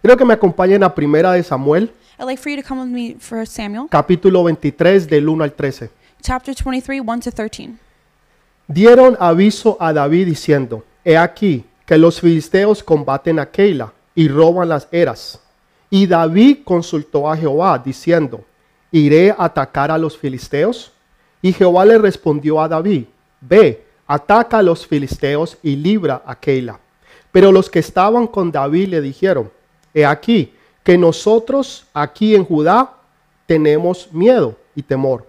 Quiero que me acompañen a Primera de Samuel, I'd like for you to come with me for Samuel, capítulo 23 del 1 al 13. chapter 23, 1 to 13. Dieron aviso a David diciendo, He aquí que los filisteos combaten a Keila y roban las eras. Y David consultó a Jehová diciendo, ¿iré a atacar a los filisteos? Y Jehová le respondió a David, Ve, ataca a los filisteos y libra a Keila. Pero los que estaban con David le dijeron, He aquí que nosotros aquí en Judá tenemos miedo y temor.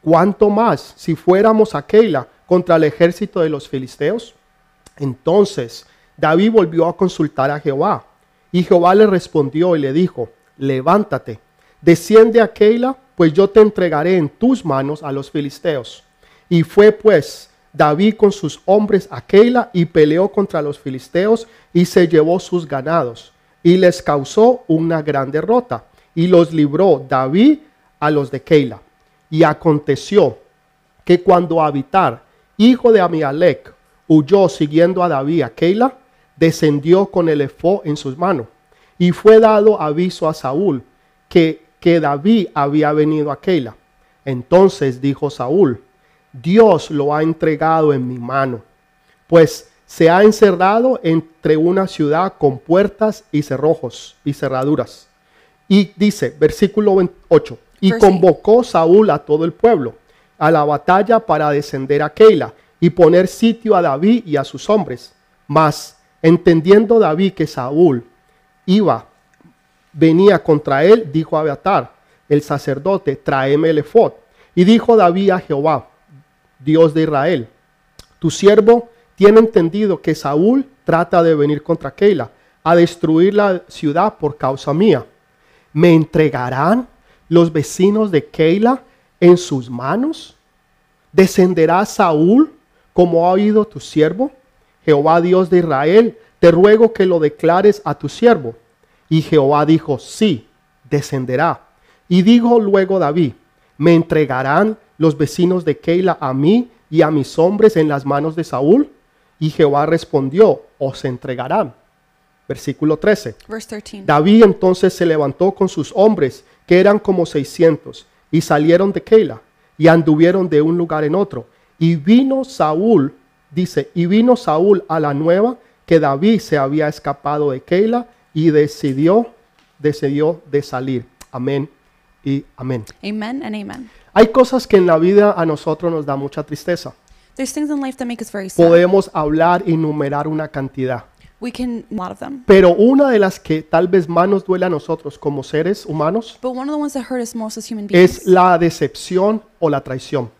¿Cuánto más si fuéramos a Keila contra el ejército de los filisteos? Entonces David volvió a consultar a Jehová. Y Jehová le respondió y le dijo, levántate, desciende a Keila, pues yo te entregaré en tus manos a los filisteos. Y fue pues David con sus hombres a Keila y peleó contra los filisteos y se llevó sus ganados y les causó una gran derrota y los libró David a los de Keila. Y aconteció que cuando Abitar, hijo de Amialec, huyó siguiendo a David a Keila, descendió con el efó en sus manos. Y fue dado aviso a Saúl que, que David había venido a Keila. Entonces dijo Saúl, Dios lo ha entregado en mi mano, pues se ha encerrado entre una ciudad con puertas y cerrojos y cerraduras. Y dice, versículo 8, y convocó Saúl a todo el pueblo a la batalla para descender a Keila y poner sitio a David y a sus hombres. Mas, entendiendo David que Saúl iba, venía contra él, dijo a Abiatar, el sacerdote, tráeme el efod. Y dijo David a Jehová, Dios de Israel, tu siervo tiene entendido que Saúl trata de venir contra Keila a destruir la ciudad por causa mía. ¿Me entregarán los vecinos de Keila en sus manos? ¿Descenderá Saúl como ha oído tu siervo? Jehová Dios de Israel, te ruego que lo declares a tu siervo. Y Jehová dijo, sí, descenderá. Y dijo luego David, ¿me entregarán los vecinos de Keila a mí y a mis hombres en las manos de Saúl? Y Jehová respondió, os entregarán. Versículo 13. Verse 13. David entonces se levantó con sus hombres, que eran como seiscientos, y salieron de Keila, y anduvieron de un lugar en otro. Y vino Saúl, dice, y vino Saúl a la nueva que David se había escapado de Keila, y decidió, decidió de salir. Amén y amén. Amen and amen. Hay cosas que en la vida a nosotros nos da mucha tristeza. There's things in life that make us very sad. Podemos hablar y numerar una cantidad. We can, a lot of them. Pero una de las que tal vez más nos duele a nosotros como seres humanos But one of the ones that hurt us most as human beings es la decepción o la traición.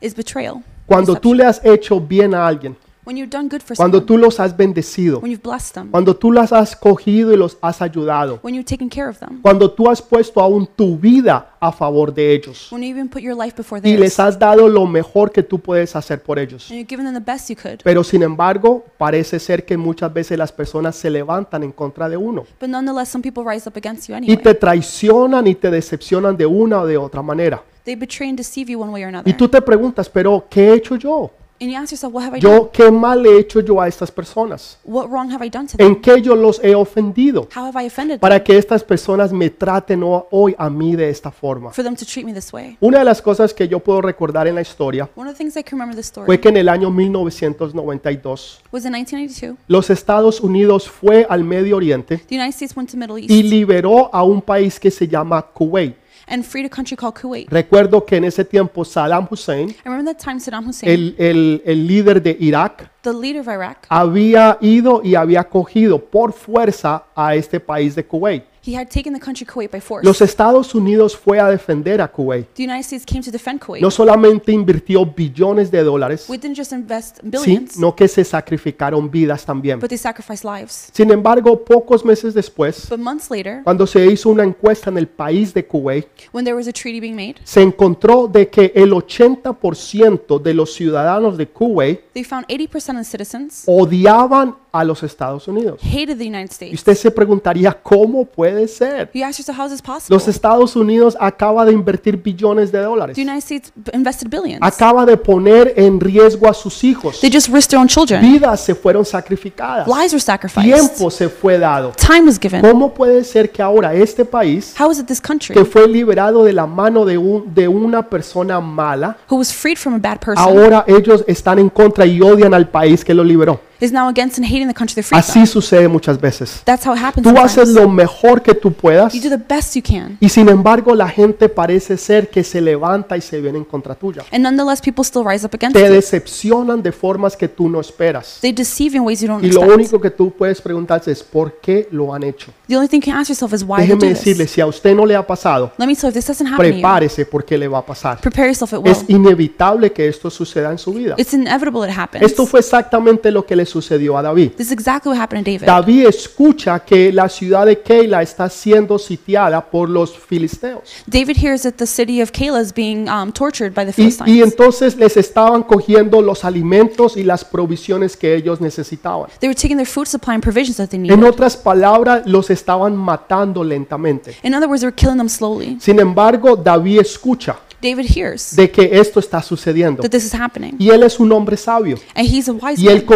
is betrayal. Cuando tú le has hecho bien a alguien, When you've done good for cuando tú los has bendecido, when you've blessed them, cuando tú las has cogido y los has ayudado, when you've taken care of them, cuando tú has puesto aún tu vida a favor de ellos when you even put your life before y les has dado lo mejor que tú puedes hacer por ellos. and you've given them the best you could. Pero sin embargo, parece ser que muchas veces las personas se levantan en contra de uno But nonetheless, some people rise up against you y te traicionan y te decepcionan de una o de otra manera. They betray and deceive you one way or Y another. tú te preguntas, pero ¿qué he hecho yo? And you ask yourself, what have I done? Yo, ¿qué mal he hecho yo a estas personas? What wrong have I done to them? ¿En qué yo los he ofendido? How have I offended them Para que estas personas me traten ho- hoy a mí de esta forma. for them to treat me this way? Una de las cosas que yo puedo recordar en la historia One of the things I can remember the story fue que en el año 1992 was in 1992. los Estados Unidos fue al Medio Oriente The United States went to Middle y liberó a un país que se llama Kuwait. And freed a country called Kuwait. Recuerdo que en ese tiempo Saddam Hussein, I remember that time Saddam Hussein, el, el- el líder de Irak, the leader of Iraq, había ido y había cogido por fuerza a este país de Kuwait. He had taken the country Kuwait by force. Los Estados Unidos fue a defender a Kuwait. The United States came to defend Kuwait. No solamente invirtió billones de dólares, We didn't just invest billions, no que se sacrificaron vidas también. but they sacrificed lives. Sin embargo, pocos meses después, But months later, cuando se hizo una encuesta en el país de Kuwait, when there was a treaty being made, se encontró de que el 80% de los ciudadanos de Kuwait they found 80% of the citizens odiaban a los Estados Unidos. hated the United Y States. usted se preguntaría, ¿cómo puede ser? You ask yourself, how is this possible? Los Estados Unidos acaba de invertir billones de dólares. The United States invested billions. Acaba de poner en riesgo a sus hijos. They just risked their own children. Vidas se fueron sacrificadas. Lives were sacrificed. Tiempo se fue dado. Time was given. ¿Cómo puede ser que ahora este país, How is it this country, que fue liberado de la mano de, un- de una persona mala, who was freed from a bad person, ahora ellos están en contra y odian al país que lo liberó? Is now against and hating the country they freed Así from? sucede muchas veces. That's how it happens Tú haces sometimes. lo mejor que tú puedas You do the best you can. y sin embargo la gente parece ser que se levanta y se viene en contra tuya. And nonetheless, people still rise up against Te you. decepcionan de formas que tú no esperas. They deceive in ways you don't Y lo expect. único que tú puedes preguntarte es ¿por qué lo han hecho? The only thing you can ask yourself is why you Déjeme do decirle, this? si a usted no le ha pasado, Let me tell you, if this doesn't happen to you, prepárese porque le va a pasar. prepare yourself, it will. Es inevitable que esto suceda en su vida. It's inevitable it happens. Esto fue exactamente lo que le sucedió a David. This is exactly what happened to David. David escucha que la ciudad de Keila está siendo sitiada por los filisteos. David hears that the city of Keilah is being um, tortured by the Y, Philistines. y entonces les estaban cogiendo los alimentos y las provisiones que ellos necesitaban. they were taking their food supply and provisions that they En needed. otras palabras, los estaban matando lentamente. In other words, they were killing them slowly. Sin embargo, David escucha David hears de que esto está sucediendo. that this is happening. Y él es un hombre sabio. And he's a wise Y él man.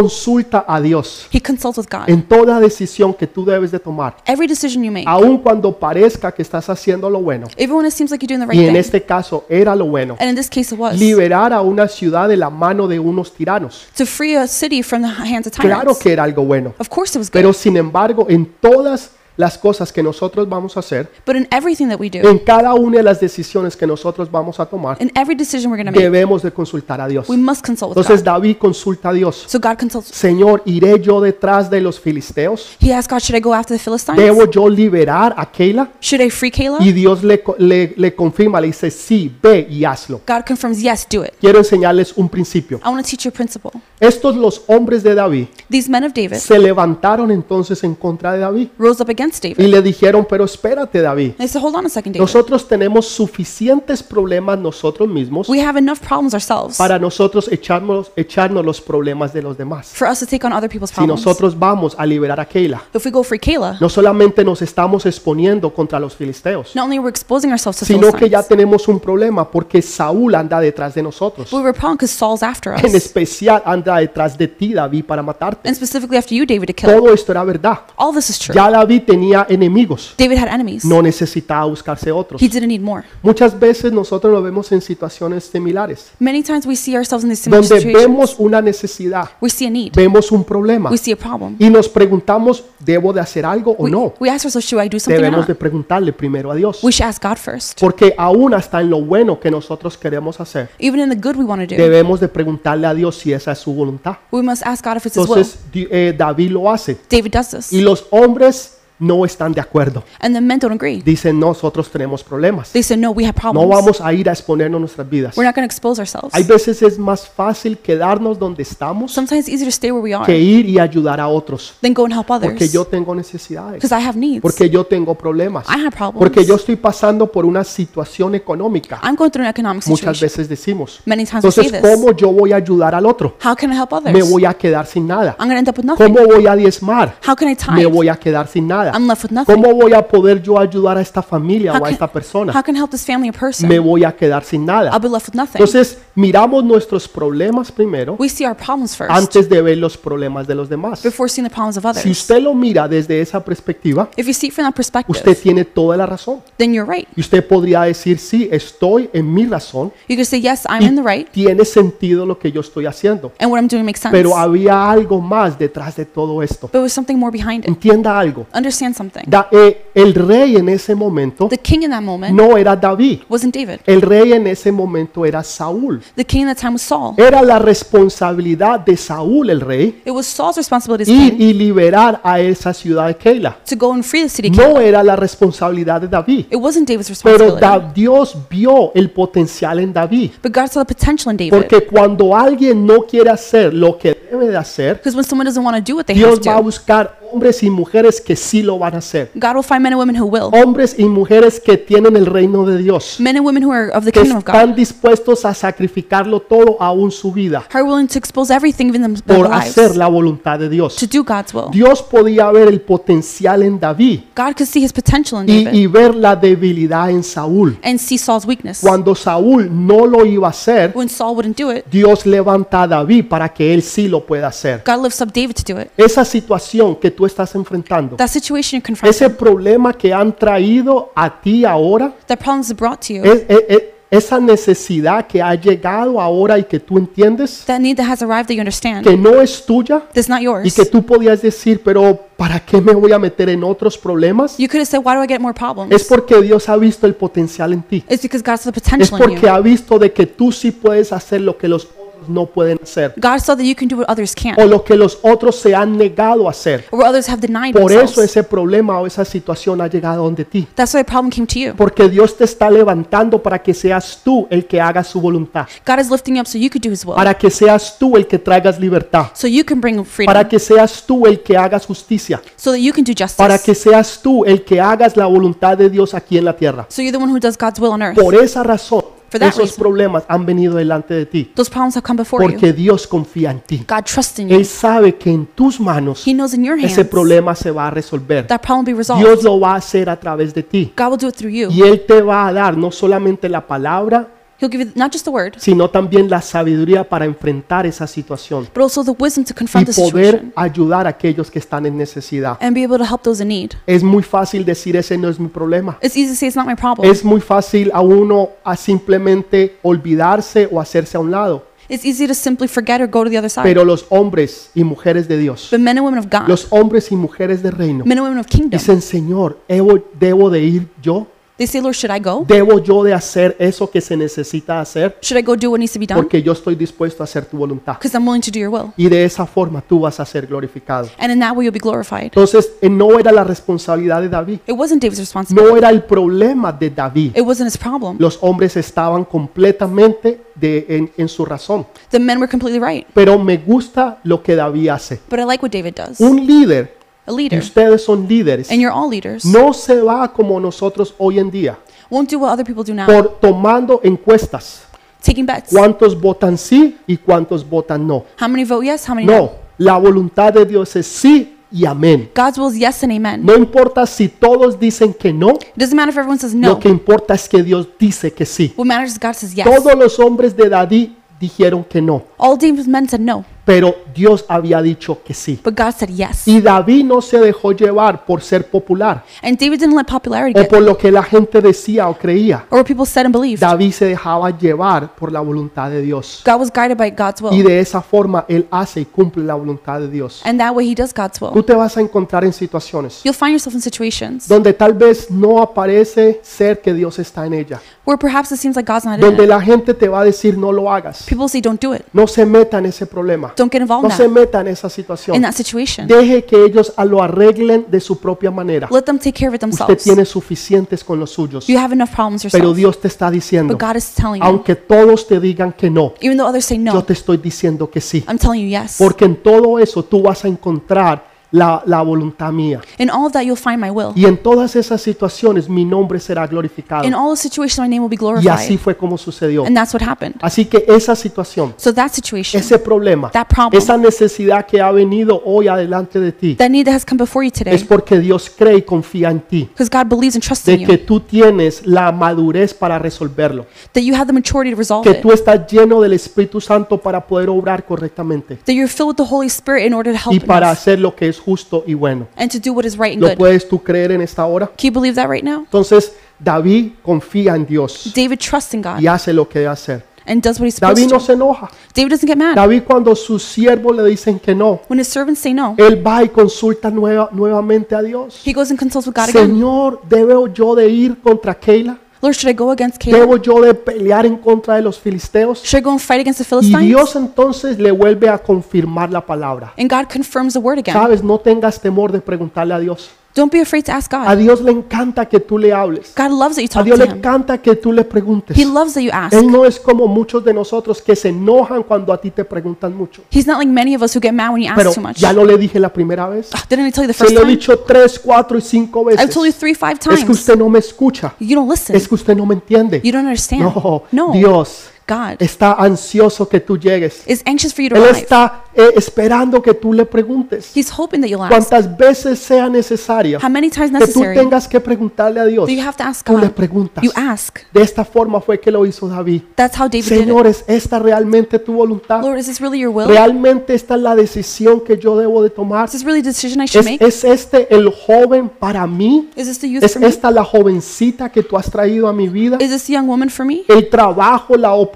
Consulta a Dios He consults with God. en toda decisión que tú debes de tomar. Every decision you make, Aun cuando parezca que estás haciendo lo bueno. even when it seems like you're doing the Y right en thing, este caso era lo bueno. and in this case it was, Liberar a una ciudad de la mano de unos tiranos. to free a city from the hands of Claro tyrants. que era algo bueno. Of course it was good. Pero sin embargo, en todas las cosas que nosotros vamos a hacer, But in everything that we do, en cada una de las decisiones que nosotros vamos a tomar, in every decision we're going to make, debemos de consultar a Dios. we must consult with Entonces God. David consulta a Dios. So God consults. Señor, ¿iré yo detrás de los filisteos? He asked God, should I go after the Philistines? ¿Debo yo liberar a Keila? Should I free Keilah? Y Dios le, co- le, le confirma, le dice, sí, ve y hazlo. God confirms, yes, do it. Quiero enseñarles un principio. I want to teach you a principle. Estos los hombres de David These men of David se levantaron entonces en contra de David rose up against y David. le dijeron, pero espérate David, They said, hold on a second, David. nosotros tenemos suficientes problemas nosotros mismos We have enough problems ourselves para nosotros echarnos, echarnos los problemas de los demás. for us to take on other people's Si problems. nosotros vamos a liberar a Keila, If we go free Keilah, no solamente nos estamos exponiendo contra los filisteos, not only we're exposing ourselves to sino que ya Philistines, tenemos un problema porque Saúl anda detrás de nosotros. but we have a problem because Saul's after En us. especial anda detrás de ti, David, para matarte. And specifically after you, David, to kill. Todo esto era verdad. All this is true. Ya David tenía enemigos, David had enemies. no necesitaba buscarse otros. He didn't need more. Muchas veces nosotros nos vemos en situaciones similares, Many times we see ourselves in similar donde situations. vemos una necesidad, We see a need. vemos un problema We see a problem. y nos preguntamos, ¿debo de hacer algo o We, no? we ask ourselves, should I do something or Debemos de not? preguntarle primero a Dios. We should ask God first. Porque aún hasta en lo bueno que nosotros queremos hacer, Even in the good we want to do, debemos de preguntarle a Dios si esa es su voluntad. we must ask God if it's His will. Entonces eh, David lo hace David does this. y los hombres no están de acuerdo. And the men don't agree. Dicen, nosotros tenemos problemas. They said, no, we have No problems. vamos a ir a exponernos nuestras vidas. We're not going to expose ourselves. Hay veces es más fácil quedarnos donde estamos Sometimes it's easier to stay where we are que ir y ayudar a otros. than go and help Porque others. yo tengo necesidades. Because I have needs. Porque yo tengo problemas. I have problems. Porque yo estoy pasando por una situación económica. I'm going through an economic Muchas situation. veces decimos. Many times we say Entonces, this. ¿cómo yo voy a ayudar al otro? How can I help others? Me voy a quedar sin nada. I'm going to end up with nothing. ¿Cómo voy a diezmar? How can I Me tithe? voy a quedar sin nada. I'm left with nothing. ¿Cómo voy a poder yo ayudar a esta familia How o a can, esta persona? how can I help this family or person? Me voy a quedar sin nada. I'll be left with nothing. Entonces, miramos nuestros problemas primero We see our problems first antes de ver los problemas de los demás. before seeing the problems of Si others. usted lo mira desde esa perspectiva, If you see it from that perspective, usted tiene toda la razón. then you're right. Y usted podría decir, sí, estoy en mi razón You can say, yes, I'm in the right, tiene sentido lo que yo estoy haciendo. and what I'm doing makes sense. Pero había algo más detrás de todo esto. But something more behind it. Entienda algo. Understand something. Da- eh, el rey en ese momento The king in that moment no era David. wasn't David. El rey en ese momento era Saúl. The king in that time was Saul. Era la responsabilidad de Saúl, el rey, It was Saul's responsibility as ir king y liberar a esa ciudad de Keila. to go and free the city. No era la responsabilidad de David. It wasn't David's Pero responsibility. Da- Dios vio el potencial en David. But God saw the potential in David. Porque cuando alguien no quiere hacer lo que debe de hacer, Because when someone doesn't want to do what they have Dios va a to, buscar hombres y mujeres que sí lo van a hacer. God will find men and women who will. Hombres y mujeres que tienen el reino de Dios, Men and women who are of the que kingdom of God, están dispuestos a sacrificarlo todo, aún su vida, are willing to expose everything in them, por hacer la voluntad de Dios. to do God's will. Dios podía ver el potencial en David God could see his potential in y, David y ver la debilidad en Saúl. and see Saul's weakness. Cuando Saúl no lo iba a hacer, When Saul wouldn't do it, Dios levanta a David para que él sí lo pueda hacer. God lifts up David to do it. Esa situación que tú estás enfrentando, That situation you're confronting, ese problema que han traído a ti ahora, problems brought to you, es- es- es- esa necesidad que ha llegado ahora y que tú entiendes that need that has arrived that you understand, que no es tuya that's not y yours. que tú podías decir, pero ¿para qué me voy a meter en otros problemas? You could have said, why do I get more problems? Es porque Dios ha visto el potencial en ti. It's because God saw the Es potential in porque you. ha visto de que tú sí puedes hacer lo que los no pueden hacer God saw that you can do what others can't, o lo que los otros se han negado a hacer. or what others have denied Por eso themselves. ese problema o esa situación ha llegado donde ti. That's why the problem came to you. Porque Dios te está levantando para que seas tú el que haga su voluntad. God is lifting you up so you could do His will, Para que seas tú el que traigas libertad. so you can bring freedom, Para que seas tú el que hagas justicia. so that you can do justice, Para que seas tú el que hagas la voluntad de Dios aquí en la tierra. so you're the one who does God's will on earth. Por esa razón, For that esos reason. problemas han venido delante de ti. Those problems have come before you. Porque Dios confía en ti. God trusts in you. Él sabe que en tus manos He knows in your hands ese problema se va a resolver. that problem will be Dios resolved. lo va a hacer a través de ti. God will do it through you. Y Él te va a dar no solamente la palabra, He'll give you not just the word, sino también la sabiduría para enfrentar esa situación but also the wisdom to y confront the poder situation ayudar a aquellos que están en necesidad. and be able to help those in need. Es muy fácil decir ese no es mi problema. It's easy to say it's not my problem. Es muy fácil a uno a simplemente olvidarse o hacerse a un lado. It's easy to simply forget or go to the other side. Pero los hombres y mujeres de Dios, But men and women of God, los hombres y mujeres de reino, men and women of kingdom, dicen, Señor, ¿debo, debo de ir yo? They Lord, should I go? ¿Debo yo de hacer eso que se necesita hacer? Should I go do what needs to be done? Porque yo estoy dispuesto a hacer tu voluntad. Because I'm willing to do your will. Y de esa forma tú vas a ser glorificado. And in that way, you'll be glorified. Entonces, eh, no era la responsabilidad de David. It wasn't David's responsibility. No era el problema de David. It wasn't his problem. Los hombres estaban completamente de- en, en su razón. The men were completely right. Pero me gusta lo que David hace. But I like what David does. Un líder, A y leader, ustedes son líderes, and you're all leaders, no se va como nosotros hoy en día, won't do what other people do now, por tomando encuestas. taking bets. ¿Cuántos votan sí y cuántos votan no? How many vote yes? How many no? No, la voluntad de Dios es sí y amén. God's will is yes and amen. No importa si todos dicen que no, It doesn't matter if everyone says no. lo que importa es que Dios dice que sí. What matters is God says yes. Todos los hombres de David dijeron que no, All David's men said no, pero Dios había dicho que sí. but God said yes. Y David no se dejó llevar por ser popular And David didn't let popularity o get por lo que la gente decía o creía. or what people said and believed. David se dejaba llevar por la voluntad de Dios. God was guided by God's Y will. de esa forma él hace y cumple la voluntad de Dios. And that way he does God's Tú will. te vas a encontrar en situaciones You'll find yourself in situations donde tal vez no aparece ser que Dios está en ella, where perhaps it seems like God's not in donde it. la gente te va a decir no lo hagas, People say don't do it. no se meta en ese problema, Don't get involved no in se that, meta en esa in situación. that situation. Deje que ellos lo arreglen de su propia manera. Let them take care of it Usted themselves. tiene suficientes con los suyos, You have enough problems pero yourself. Dios te está diciendo, But God is telling you, aunque todos te digan que no, even though others say yo no, te estoy diciendo que sí, I'm telling you yes. porque en todo eso tú vas a encontrar la, la voluntad mía. In all of that, you'll find my will. Y en todas esas situaciones mi nombre será glorificado. In all the situations, my name will be Y así glorified. fue como sucedió. And that's what happened. Así que esa situación, So that situation, ese problema, that problem, esa necesidad que ha venido hoy adelante de ti, that need that has come before you es today, porque Dios cree y confía en ti, because God believes and trusts de in que you, tú tienes la madurez para resolverlo, that you have the maturity to resolve que it, tú estás lleno del Espíritu Santo para poder obrar correctamente that you're filled with the Holy Spirit in order to help y para hacer lo que es justo y bueno. and to do what is right and ¿Lo good. puedes tú creer en esta hora? Can you believe that right now? Entonces, David confía en Dios David trusts in God y hace lo que debe hacer. and does what he's David supposed no to. se enoja. David doesn't get mad. David cuando sus siervos le dicen que no, When his servants say no, él va y consulta nueva- nuevamente a Dios. he goes and consults with God again. Señor, ¿debo yo de ir contra Keila? Lord, should I go against Caleb? ¿Debo yo de pelear en contra de los filisteos? Should I go and fight against the Y Philistines? Dios entonces le vuelve a confirmar la palabra. And God confirms the word again. Sabes, no tengas temor de preguntarle a Dios. Don't be afraid to ask A God. Dios le encanta que tú le hables. God loves that you A talk Dios to le Him. encanta que tú le preguntes. He loves that you ask. Él no es como muchos de nosotros que se enojan cuando a ti te preguntan mucho. He's not like many of us who get mad when you Pero ask too much. ya lo le dije la primera vez. Ugh, Didn't I tell you the Se first lo he time? dicho tres, cuatro y cinco I've veces. told you three, five Es que times. usted no me escucha. You don't listen. Es que usted no me entiende. You don't understand. No, No. Dios God está ansioso que tú llegues. is anxious for you to Él arrive. está eh, esperando que tú le preguntes. He's hoping that you'll ask. Cuantas veces sea necesaria How many times que tú necessary tengas que preguntarle a Dios, do you have to ask tú le God? preguntas. You ask. De esta forma fue que lo hizo David. That's how David did it. Señor, ¿es esta realmente tu voluntad? Lord, is this really your will? ¿Realmente esta es la decisión que yo debo de tomar? Is this really the decision I should ¿Es, make? es este el joven para mí? Is this the youth ¿Es for me? esta la jovencita que tú has traído a mi vida? Is this the young woman for me? ¿El trabajo, la oportunidad?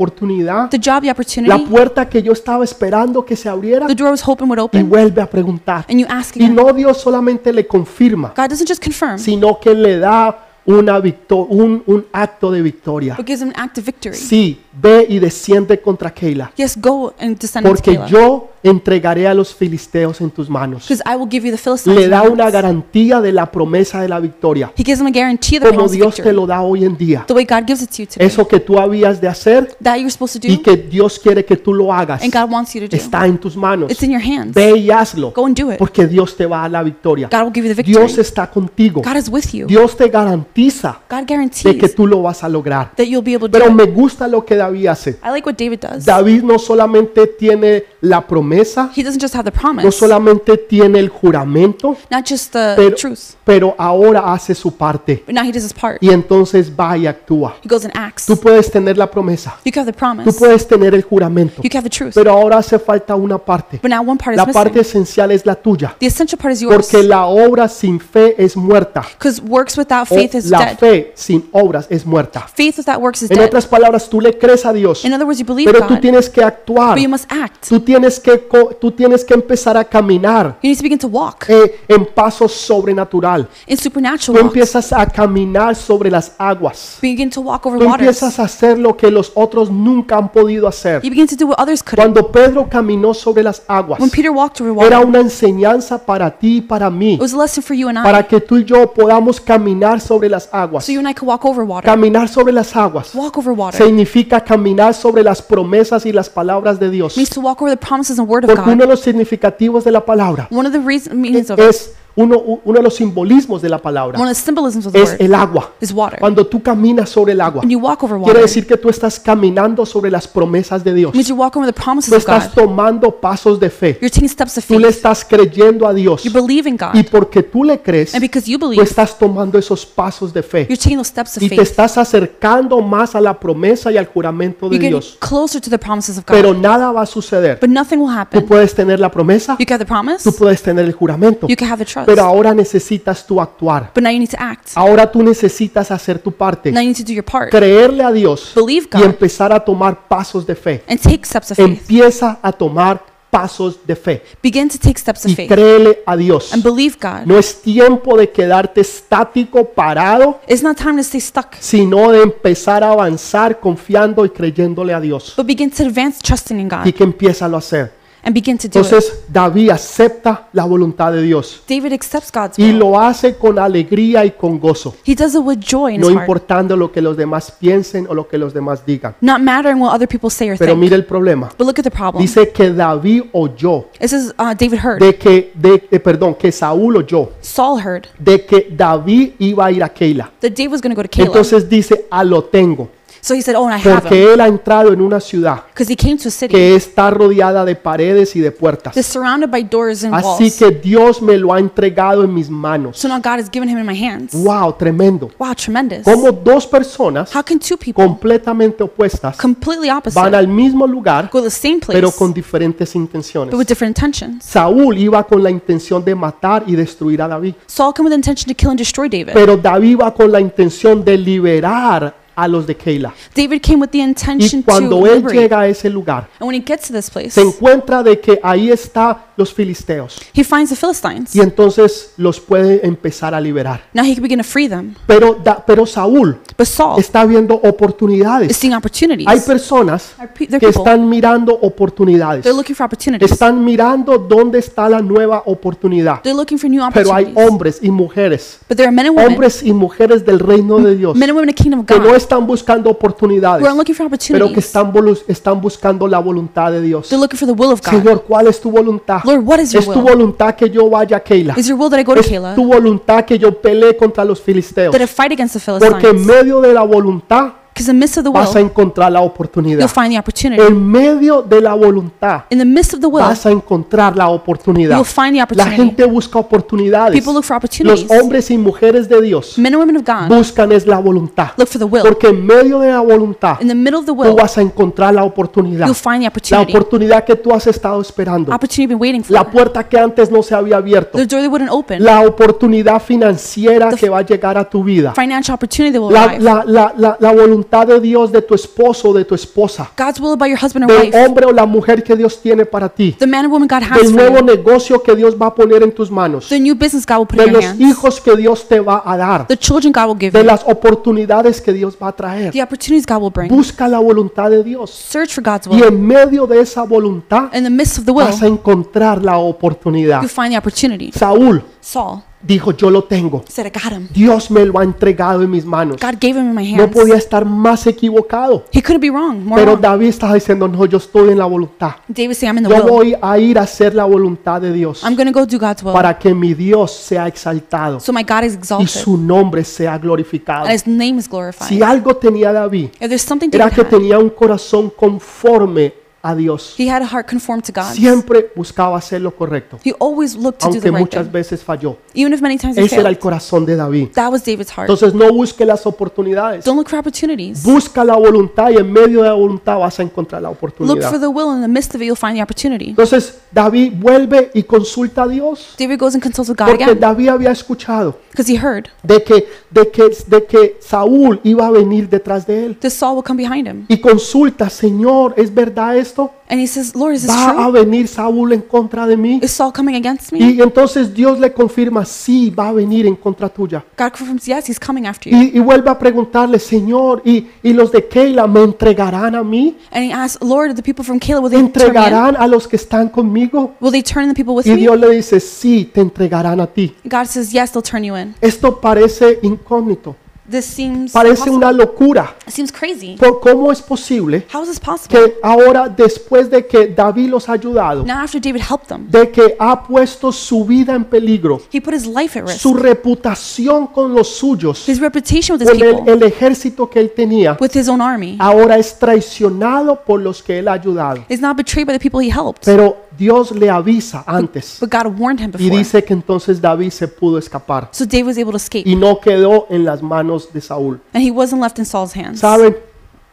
The job, the ¿La opportunity? puerta que yo estaba esperando que se abriera? The door was hoping would Y open? vuelve a preguntar. And you ask Y again. no Dios solamente le confirma, God doesn't just confirm, sino que le da una un, un acto de victoria. but gives him an act of victory. Sí, ve y desciende contra Keila, Yes, go and descend porque yo entregaré a los filisteos en tus manos. Because I will give you the Philistines. Le da una garantía de la promesa de la victoria, He gives him a guarantee the como Dios te lo da hoy en día. The way God gives it to you today. Eso que tú habías de hacer That you're supposed to y do, que Dios quiere que tú lo hagas, and God wants you to do. está en tus manos. It's in your hands. Ve y hazlo, Go and do it. porque Dios te va a dar la victoria. God will give you the Dios victory. está contigo. God is with you. Dios te garantiza God de que tú lo vas a lograr. that you'll be able to Pero do it. me gusta lo que David hace. I like what David does. David no solamente tiene la promesa, He doesn't just have the no solamente tiene el juramento, not just the pero, truth, pero ahora hace su parte but now he does his part. y entonces va y actúa. He goes and acts. Tú puedes tener la promesa, You can have the tú promise. puedes tener el juramento, You can have the truth. pero ahora hace falta una parte. But now one part is La parte esencial es la tuya, The essential part is yours. porque la obra sin fe es muerta. Because works without O faith is la dead. fe sin obras es muerta. Faith without works is En dead. otras palabras, tú le crees a Dios, In other words, you believe pero tú God, tienes que actuar. but you must act. Tú tienes que, co- tú tienes que empezar a caminar You need to begin to walk eh, en paso sobrenatural. in Tú supernatural walks. empiezas a caminar sobre las aguas. Begin to walk over Tú waters. empiezas a hacer lo que los otros nunca han podido hacer. You begin to do what others couldn't. Cuando Pedro caminó sobre las aguas, When Peter walked over era water, una enseñanza para ti y para mí, it was a lesson for you and I. para que tú y yo podamos caminar sobre las aguas. So you and I could walk over water. Caminar sobre las aguas Walk over water. significa caminar sobre las promesas y las palabras de Dios. means to walk over the promises and word of Porque uno God. de los significativos de la palabra One of the reasons, meanings of it, es uno, uno de los simbolismos de la palabra one of the symbolisms of the es word el agua. is water. Cuando tú caminas sobre el agua, When you walk over quiere water, decir que tú estás caminando sobre las promesas de Dios. means over the promises Tú of God. estás tomando pasos de fe. You're taking steps of Tú le faith. estás creyendo a Dios. You believe in Y God. porque tú le crees, And because you tú believe, estás tomando esos pasos de fe. you're taking those steps of Y te faith. estás acercando más a la promesa y al juramento de You're getting Dios. closer to the promises of Pero God. nada va a suceder. But nothing will Tú happen. puedes tener la promesa, You can have the promise. tú puedes tener el juramento, You can have the trust. Pero ahora necesitas tú actuar. But now you need to act. Ahora tú necesitas hacer tu parte, Now you need to do your part. creerle a Dios Believe y God empezar a tomar pasos de fe. and take steps of faith. Empieza a tomar pasos de fe Begin to take steps of y faith créele a Dios. and believe God. No es tiempo de quedarte estático, parado, It's not time to stay stuck, sino de empezar a avanzar confiando y creyéndole a Dios. but begin to advance trusting in Y God que empieza a hacer. And begin to do it. Entonces David acepta la voluntad de Dios David accepts God's y will. lo hace con alegría y con gozo, He does it with joy in no his heart, importando lo que los demás piensen o lo que los demás digan. not mattering what other people say or Pero think. mire el problema. But look at the problem. Dice que David oyó This is uh, David heard. de que, de, eh, perdón, que Saúl oyó Saul heard de que David iba a ir a Keila. that David was going to go to Caleb. Entonces dice, a lo tengo, So he said, "Oh, and I have him," porque él ha entrado en una ciudad because he came to a city que está rodeada de paredes y de puertas. that's surrounded by doors and Así walls. que Dios me lo ha entregado en mis manos. So now God has given him in my hands. Wow, tremendo. Wow, tremendous. Como dos personas How can two people completamente opuestas completely van opposite al mismo lugar, go to the same place, pero con diferentes intenciones. but with different intentions? Saúl iba con la intención de matar y destruir a David, Saul came with the intention to kill and destroy David. pero David iba con la intención de liberar a los de Keila. David came with the intention Y to cuando él liberate. llega a ese lugar, And when he gets to this place, se encuentra de que ahí está los filisteos He finds the Philistines. y entonces los puede empezar a liberar. Now he can begin to free them. Pero, da- pero Saúl But Saul está viendo is oportunidades. seeing opportunities. Hay personas Are pe- they're que people. están mirando oportunidades. They're looking for opportunities. Están mirando dónde está la nueva oportunidad. They're looking for new Pero hay opportunities. hombres y mujeres, But there are men and women, hombres y mujeres del reino de Dios men and women in the kingdom of que no están buscando oportunidades, who are looking for pero que opportunities. están, volu- están buscando la voluntad de Dios. They're looking for the will of God. Señor, ¿cuál es tu voluntad? Lord, what is your Es tu will? voluntad que yo vaya a Keila. Is your will that I go to Es Kayla? tu voluntad que yo pelee contra los filisteos. That I fight against the Porque en Philistines? medio de la voluntad the midst of the vas a encontrar la you'll oportunidad. find the opportunity. En medio de la voluntad In the midst of the will, vas a encontrar la oportunidad. you'll find the La opportunity. gente busca oportunidades. People look for Los hombres y mujeres de Dios Men and women of God buscan es la voluntad. look for the will. Porque en medio de la voluntad In the middle of the tú vas a encontrar la oportunidad. you'll find the La oportunidad que tú has estado esperando. Opportunity you've been waiting La puerta que antes no se había abierto. The door that wouldn't open. La oportunidad financiera que va a llegar a tu vida. Financial opportunity that will La, arrive. la, la, la, la voluntad de Dios de tu esposo o de tu esposa. God's will about your husband or Del wife. hombre o la mujer que Dios tiene para ti. The man and woman God has Del for nuevo you. negocio que Dios va a poner en tus manos. The new business God will put De in your los hands. hijos que Dios te va a dar. The children God will give De you. las oportunidades que Dios va a traer. The opportunities God will bring. Busca la voluntad de Dios. Search for God's Y will. en medio de esa voluntad In the midst of the will, vas a encontrar la oportunidad. you find the opportunity. Saúl Saul dijo, yo lo tengo. said, I got him. Dios me lo ha entregado en mis manos. God gave him in my No hands. podía estar más equivocado. He couldn't be wrong, more Pero wrong. David estaba diciendo, no, yo estoy en la voluntad. David said, I'm in the Yo will. voy a ir a hacer la voluntad de Dios I'm going to go do God's will. para que mi Dios sea exaltado So my God is y exalted su nombre sea glorificado. and his name is glorified. Si algo tenía David, If there's something era David que had, tenía un corazón conforme a Dios. he had a heart conformed to God. Siempre buscaba hacer lo correcto, He always looked to do aunque the right muchas thing. veces falló. Even if many times he Ese era el failed. corazón de David. That was David's heart. Entonces no busque las oportunidades. Don't look for opportunities. Busca la voluntad y en medio de la voluntad vas a encontrar la Look for oportunidad. the will. In the midst of it, you'll find the opportunity. Entonces David vuelve y consulta a Dios David goes and consults with God porque again David había escuchado because he heard de que, de que, de que Saúl iba a venir detrás de él. Saul will come behind him. Y consulta, Señor, ¿es verdad esto? And he says, Lord, is this ¿Va a true? venir Saúl en contra de mí? Is Saul coming against me? Y entonces Dios le confirma, sí, va a venir en contra tuya. God confirms, yes, he's coming after you. Y, y vuelve a preguntarle, Señor, ¿y, y los de Keila me entregarán a mí? And he asks, Lord, the people from Caleb, will they me? ¿Entregarán a los que están conmigo? Will they turn the people with Y me? Dios le dice, sí, te entregarán a ti. God says, yes, they'll turn you in. Esto parece incógnito, This seems parece impossible. una locura. It seems crazy. ¿Por ¿Cómo es posible How is this possible? que ahora, después de que David los ha ayudado, Now after David helped them, de que ha puesto su vida en peligro, he put his life at risk. su reputación con los suyos, His reputation with his con el, people, el ejército que él tenía, with his own army, ahora es traicionado por los que él ha ayudado. is now betrayed by the people he helped. Pero Dios le avisa antes But God warned him y before. dice que entonces David se pudo escapar So David was able to escape. y no quedó en las manos de Saúl. And he wasn't left in Saul's hands. Saben,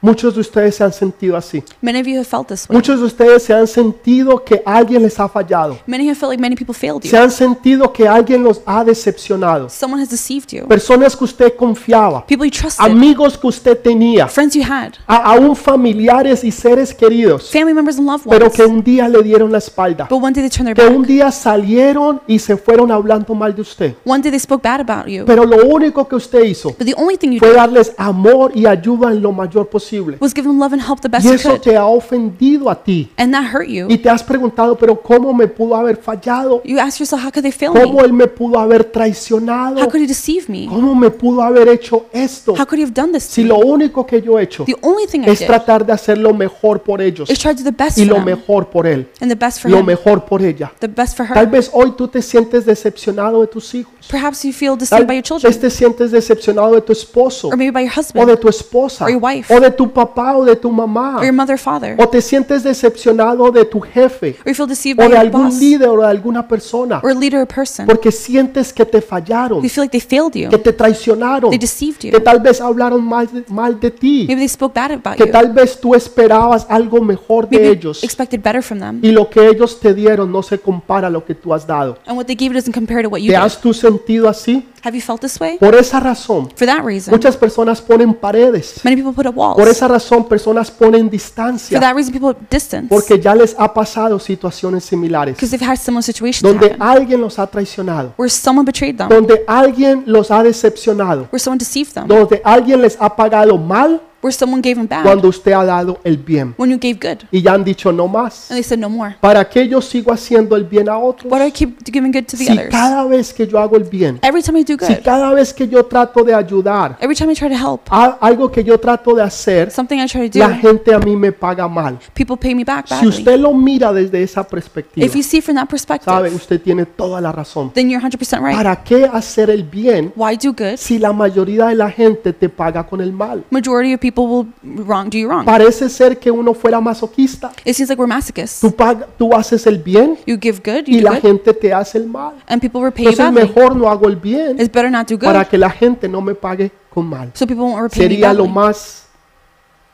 muchos de ustedes se han sentido así. Many of you have felt this way. Muchos de ustedes se han sentido que alguien les ha fallado. Many have felt like many people failed Se you. han sentido que alguien los ha decepcionado. Someone has deceived you. Personas que usted confiaba, People you trusted. amigos que usted tenía, Friends you had. a- aún familiares y seres queridos, Family members and loved pero ones. que un día le dieron la espalda. But one day they turned Que their un back. día salieron y se fueron hablando mal de usted. One day they spoke bad about you. Pero lo único que usted hizo But the only thing you fue did darles amor y ayuda en lo mayor posible. Was them love and help the best Y you eso te ha ofendido a ti. And that hurt you. Y te has preguntado, pero ¿cómo me pudo haber fallado? You ask yourself, how could they fail ¿Cómo me? él me pudo haber traicionado? How could he deceive me? ¿Cómo me pudo haber hecho esto? How could he have done this Si lo único que yo he hecho The only thing I es did tratar de hacer lo mejor por ellos is try to do the best y for lo them mejor por él, and the best for lo him, mejor por ella. the best for Tal her. vez hoy tú te sientes decepcionado de tus hijos. Perhaps you feel Tal deceived by your vez children te sientes decepcionado de tu esposo or maybe by your o husband de tu esposa Or your wife. o de tu papá o de tu mamá or your mother father o te sientes decepcionado de tu jefe or you feel deceived o by de your algún boss líder o de alguna persona or leader or person. porque sientes que te fallaron, You feel like they failed you. que te traicionaron, They deceived que tal vez hablaron mal de, mal de ti, Maybe they spoke bad about que you. tal vez tú esperabas algo mejor de Maybe ellos expected better from them. y lo que ellos te dieron no se compara a lo que tú has dado. And what they gave doesn't compare to what you ¿Te has tú sentido así? Have you felt this way? Por esa razón, For that reason, muchas personas ponen paredes. many people put up walls. Por esa razón personas ponen For distancia that reason, people distance. porque ya les ha pasado situaciones similares. Because they've had similar situations donde happen. alguien los ha traicionado, where someone betrayed them, donde alguien los ha decepcionado, where someone deceived them, donde alguien les ha pagado mal where someone gave them bad cuando usted ha dado el bien when you gave good. y ya han dicho no más. And they said, no more. ¿Para qué yo sigo haciendo el bien a otros? Why do I keep giving good to the Si others? cada vez que yo hago el bien, Every time I do si good, cada vez que yo trato de ayudar, every time I try to help, a- algo que yo trato de hacer, something I try to la do, gente a mí me paga mal. people pay me back Si badly. usted lo mira desde esa perspectiva, If you see from that sabe, perspective, usted tiene toda la razón. then you're 100% right. ¿Para qué hacer el bien Why do good? si la mayoría de la gente te paga con el mal? Majority of people will wrong do you wrong. Parece ser que uno fuera masoquista. It seems like we're masochists. Tú, paga- tú haces el bien You give good, y you do la good, gente te hace el mal. and people repay you Entonces badly. mejor no hago el bien It's better not do para good, que la gente no me pague con mal. so people won't repay me Sería lo badly. más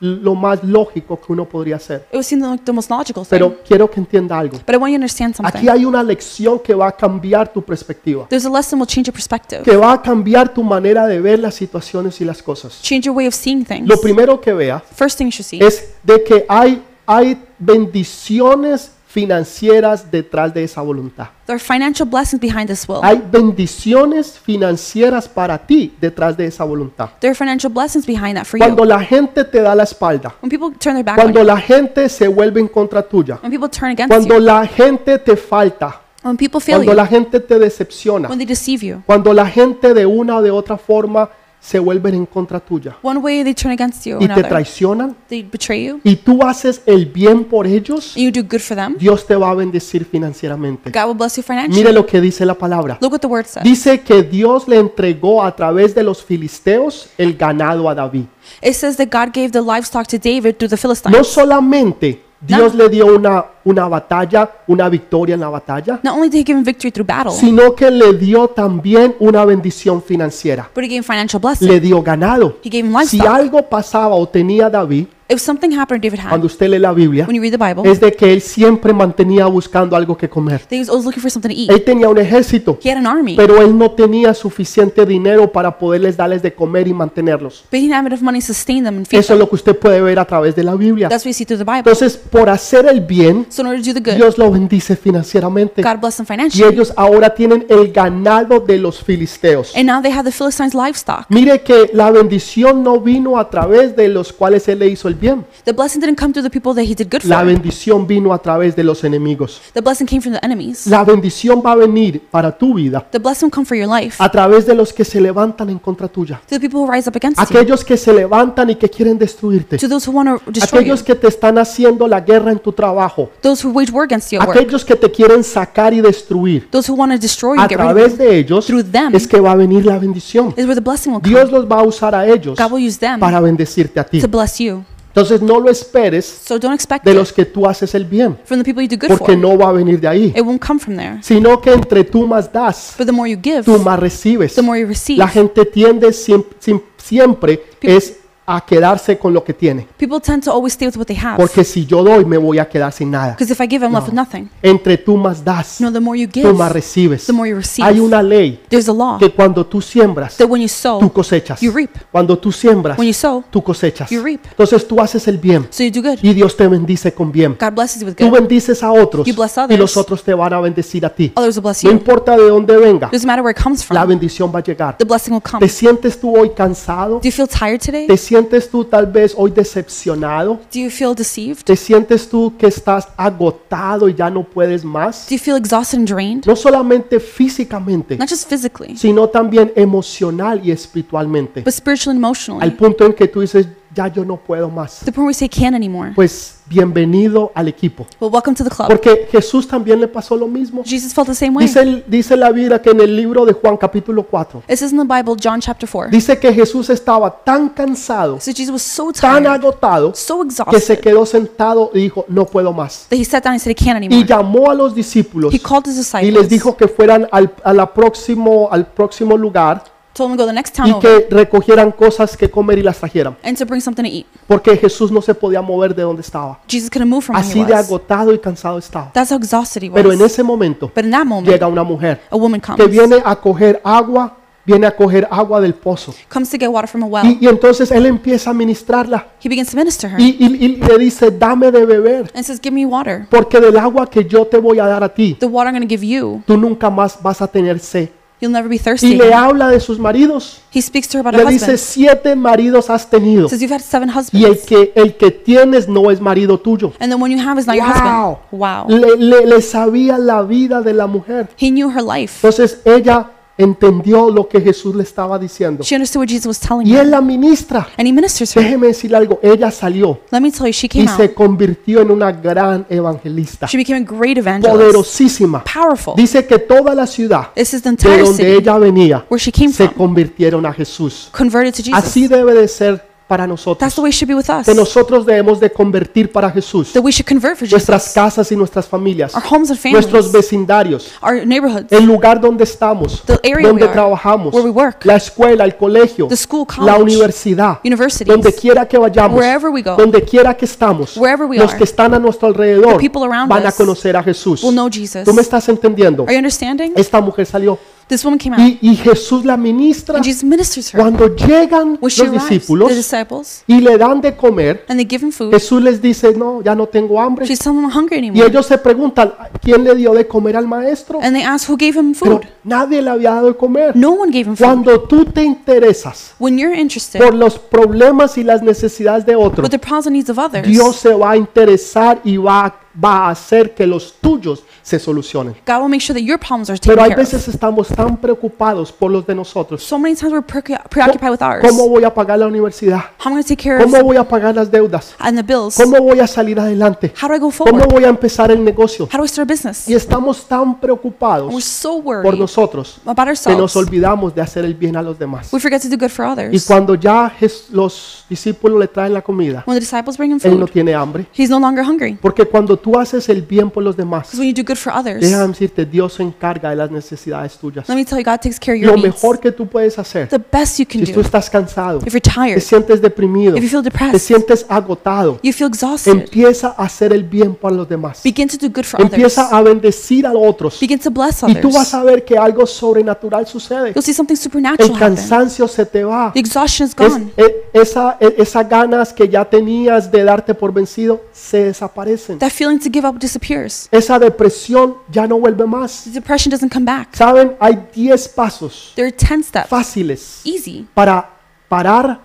lo más lógico que uno podría hacer. It would seem like the most logical thing. Pero quiero que entienda algo. But I want you to understand Aquí hay una lección que va a cambiar tu perspectiva, There's a lesson will change your perspective, que va a cambiar tu manera de ver las situaciones y las cosas. change your way of seeing things. Lo primero que vea First thing you should see es de que hay, hay bendiciones financieras detrás de esa voluntad. there are financial blessings behind this will. Hay bendiciones financieras para ti detrás de esa voluntad. There are financial blessings behind that for you. Cuando la gente te da la espalda, When people turn their back on cuando you, la gente se vuelve en contra tuya, when people turn against cuando you, la gente te falta, when people fail cuando you, la gente te decepciona, when they deceive you, cuando la gente de una o de otra forma se vuelven en contra tuya one way they turn against you, y te another traicionan they betray you, y tú haces el bien por ellos, and you do good for them. Dios te va a bendecir financieramente. God will bless you Mire financially. lo que dice la palabra. Look what the word says. Dice que Dios le entregó a través de los filisteos el ganado a David. It says that God gave the livestock to David through the No Philistines. solamente Dios le dio una, una batalla, una victoria en la batalla, Not only did He give him victory through battle, sino que le dio también una bendición financiera. but He gave him financial blessing. Le dio ganado. He gave him Si livestock. algo pasaba o tenía David, If something happened David had, cuando usted lee la Biblia, when you read the Bible, es de que él siempre mantenía buscando algo que comer. that he was always looking for something to eat. Él tenía un ejército, He had an army, pero él no tenía suficiente dinero para poderles darles de comer y mantenerlos. but he didn't have enough money to sustain them and feed Eso es them. lo que usted puede ver a través de la Biblia. That's what you see through the Bible. Entonces, por hacer el bien, So in order to do the good, Dios lo bendice financieramente. God blessed them Y financially. ellos ahora tienen el ganado de los filisteos. And now they have the Philistines' livestock. Mire que la bendición no vino a través de los cuales él le hizo el bien. The blessing didn't come through the people that he did good La for. bendición vino a través de los enemigos. The blessing came from the enemies. La bendición va a venir para tu vida The blessing will come for your life. a través de los que se levantan en contra tuya. To the people who rise up against you. Que se levantan y que quieren destruirte. To those who want to destroy you. Aquellos que te están haciendo la guerra en tu trabajo. Those who wage war against you at work. Aquellos que te quieren sacar y destruir. Those who want to destroy you, A get rid of través de ellos Through them es que va a venir la bendición. is where the blessing will Dios come. los va a usar a ellos God will use them para bendecirte a ti. to bless you. Entonces no lo esperes So don't expect de los que tú haces el bien, from the people you do good porque for. no va a venir de ahí, It won't come from there. sino que entre tú más das, But the more you give, tú más recibes. the more you receive. La gente tiende siem- siem- siempre es a quedarse con lo que tiene, People tend to always stay with what they have. porque si yo doy me voy a quedar sin nada. Because if I give, I'm left with nothing. Entre tú más das, No, the more you tú give, más recibes. the more you receive. Hay una ley There's a law que cuando tú siembras, that when you sow, tú cosechas. you reap. Cuando tú siembras, When you sow, tú cosechas. you reap. Entonces tú haces el bien so you do good. y Dios te bendice con bien. God blesses you with Tú good. bendices a otros You bless y others. los otros te van a bendecir a ti. Others will bless No you. importa de dónde venga, Doesn't matter where it comes la from. bendición va a llegar. The blessing will come. ¿Te sientes tú hoy cansado? Do you feel tired today? ¿Te sientes tú tal vez hoy decepcionado? Do you feel deceived? ¿Te sientes tú que estás agotado y ya no puedes más? Do you feel exhausted and drained? No solamente físicamente, Not just physically, sino también emocional y espiritualmente. but spiritually and Al emotionally. punto en que tú dices, ya yo no puedo más. The point where we say can't anymore. Pues bienvenido al equipo. Well, welcome to the club. Porque Jesús también le pasó lo mismo. Jesus felt the same way. Dice, el- dice la Biblia que en el libro de Juan capítulo 4, It says in the Bible, John chapter 4. dice que Jesús estaba tan cansado, So Jesus was so tan tired, agotado, so que se exhausted, quedó sentado y dijo, no puedo más. that he sat down and said, I can't Y anymore. llamó a los discípulos He called his y les disciples, dijo que fueran al, a la próximo, al próximo lugar told them to go to the next town y over que recogieran cosas que comer y las trajeran. and to bring something to eat. Porque Jesús no se podía mover de donde estaba. Jesus couldn't move from where he Así de was. agotado y cansado estaba. That's how exhausted he Pero en was. ese momento But in that moment, llega una mujer a woman que comes viene a coger agua viene a coger agua del pozo. comes to get water from a well. Y, y entonces él empieza a ministrarla He begins to minister her y, y- y le dice, dame de beber, and says, Give me water. porque del agua que yo te voy a dar a ti, The water I'm going to give you, tú nunca más vas a tener sed. You'll never be Y thirsty. le again." habla de sus maridos. He speaks to her about her Le dice, husband. siete maridos has tenido. Says, You've had seven Y el husbands. que, el que tienes no es marido tuyo. And the one you have is not your husband. Wow. Le, le- le sabía la vida de la mujer. He knew her life. Entonces ella entendió lo que Jesús le estaba diciendo. She understood what Jesus was telling Y él la ministra. And he ministers her. Déjeme decirle algo. Ella salió Let me tell you, she y came se out. convirtió en una gran evangelista. She became a great evangelist. Poderosísima. Powerful. Dice que toda la ciudad This is the de entire donde city ella venía where she came se from. convirtieron a Jesús. Converted to Así Jesus. debe de ser para That's nosotros. the way it should be with us. Que nosotros debemos de convertir para Jesús That we should convert for nuestras Jesus. casas y nuestras familias, Our homes and nuestros families. vecindarios, Our neighborhoods. el lugar donde estamos, The area donde we are, trabajamos, where we work, la escuela, el colegio, the school, la college, universidad, universities, donde quiera que vayamos, wherever we go, donde quiera que estamos, Wherever we los are, que están a nuestro alrededor the people around van a conocer a Jesús. will know Jesus. ¿Tú me estás entendiendo? Are you understanding? Esta mujer salió This woman came out y, y Jesús la ministra and Jesus ministers her. cuando llegan When she los arrives, discípulos the disciples, y le dan de comer. and they give him food, Jesús les dice, no, ya no tengo hambre. she's telling them I'm hungry Y anymore. ellos se preguntan, ¿quién le dio de comer al maestro? And they ask who gave him Pero food. nadie le había dado de comer. No one gave him food. Cuando tú te interesas When you're interested por los problemas y las necesidades de otros, with the problems and needs of others, Dios se va a interesar y va, a- va a hacer que los tuyos se solucionen. God will make sure that your problems are Pero taken hay care of. veces estamos tan preocupados por los de nosotros. So many times we're preoccupied with ours. ¿Cómo voy a pagar la universidad? How am I going to take care of ¿Cómo voy a pagar las deudas? and the bills? ¿Cómo voy a salir adelante? How do I go ¿Cómo forward? voy a empezar el negocio? How do I start a business? Y estamos tan And we're preocupados so por worried nosotros about que nos ourselves. olvidamos de hacer el bien a los demás. We forget to do good for Y others. cuando ya Jes- los discípulos le traen la comida, When the disciples bring him él no food, tiene hambre. he's no longer hungry. Porque cuando tú haces el bien por los demás, Because when you do good for others, déjame decirte, Dios se encarga de las necesidades tuyas. let me tell you, God takes care of Lo your needs. mejor que tú puedes hacer, The best you can si tú do. estás cansado, If you're te tired, sientes deprimido, if you feel te depressed, sientes agotado, you feel exhausted, empieza a hacer el bien por los demás. begin to do good for others. Empieza a bendecir a otros. Begin to bless Y tú vas others. a ver que algo sobrenatural sucede. You'll see something El supernatural happen. cansancio se te va. The exhaustion is Es- gone. e- esa, e- esas ganas que ya tenías de darte por vencido se desaparecen. That feeling to give up disappears. Esa depresión ya no vuelve más. The depression doesn't come back. Saben, hay 10 pasos There are 10 steps, fáciles easy, para parar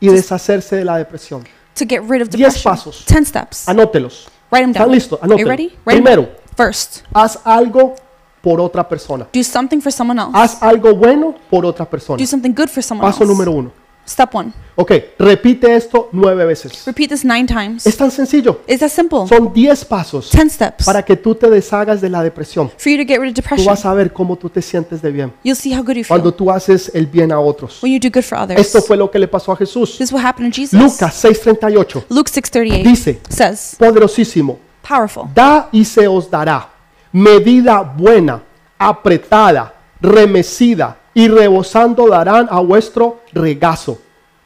y deshacerse de la depresión. to get rid of Diez depression. pasos. 10 steps. Anótelos. Write them ¿Están down. listos? Are you Anótelos. ready? Write 'em Primero. First, haz algo por otra persona. do something for someone else. Haz algo bueno por otra persona. Do something good for someone Paso número else. uno. Step one. Ok, repite esto nueve veces. Repeat this nine times. Es tan sencillo. It's that simple. Son 10 pasos 10 steps para que tú te deshagas de la depresión. for you to get rid of Tú depression. vas a ver cómo tú te sientes de bien You'll see how good you cuando feel tú haces el bien a otros. when you do good for others. Esto fue lo que le pasó a Jesús. This is what happened to Jesus. Lucas 6:38 Luke 6:38 dice, says, poderosísimo, powerful. da y se os dará medida buena, apretada, remecida y rebosando darán a vuestro regazo.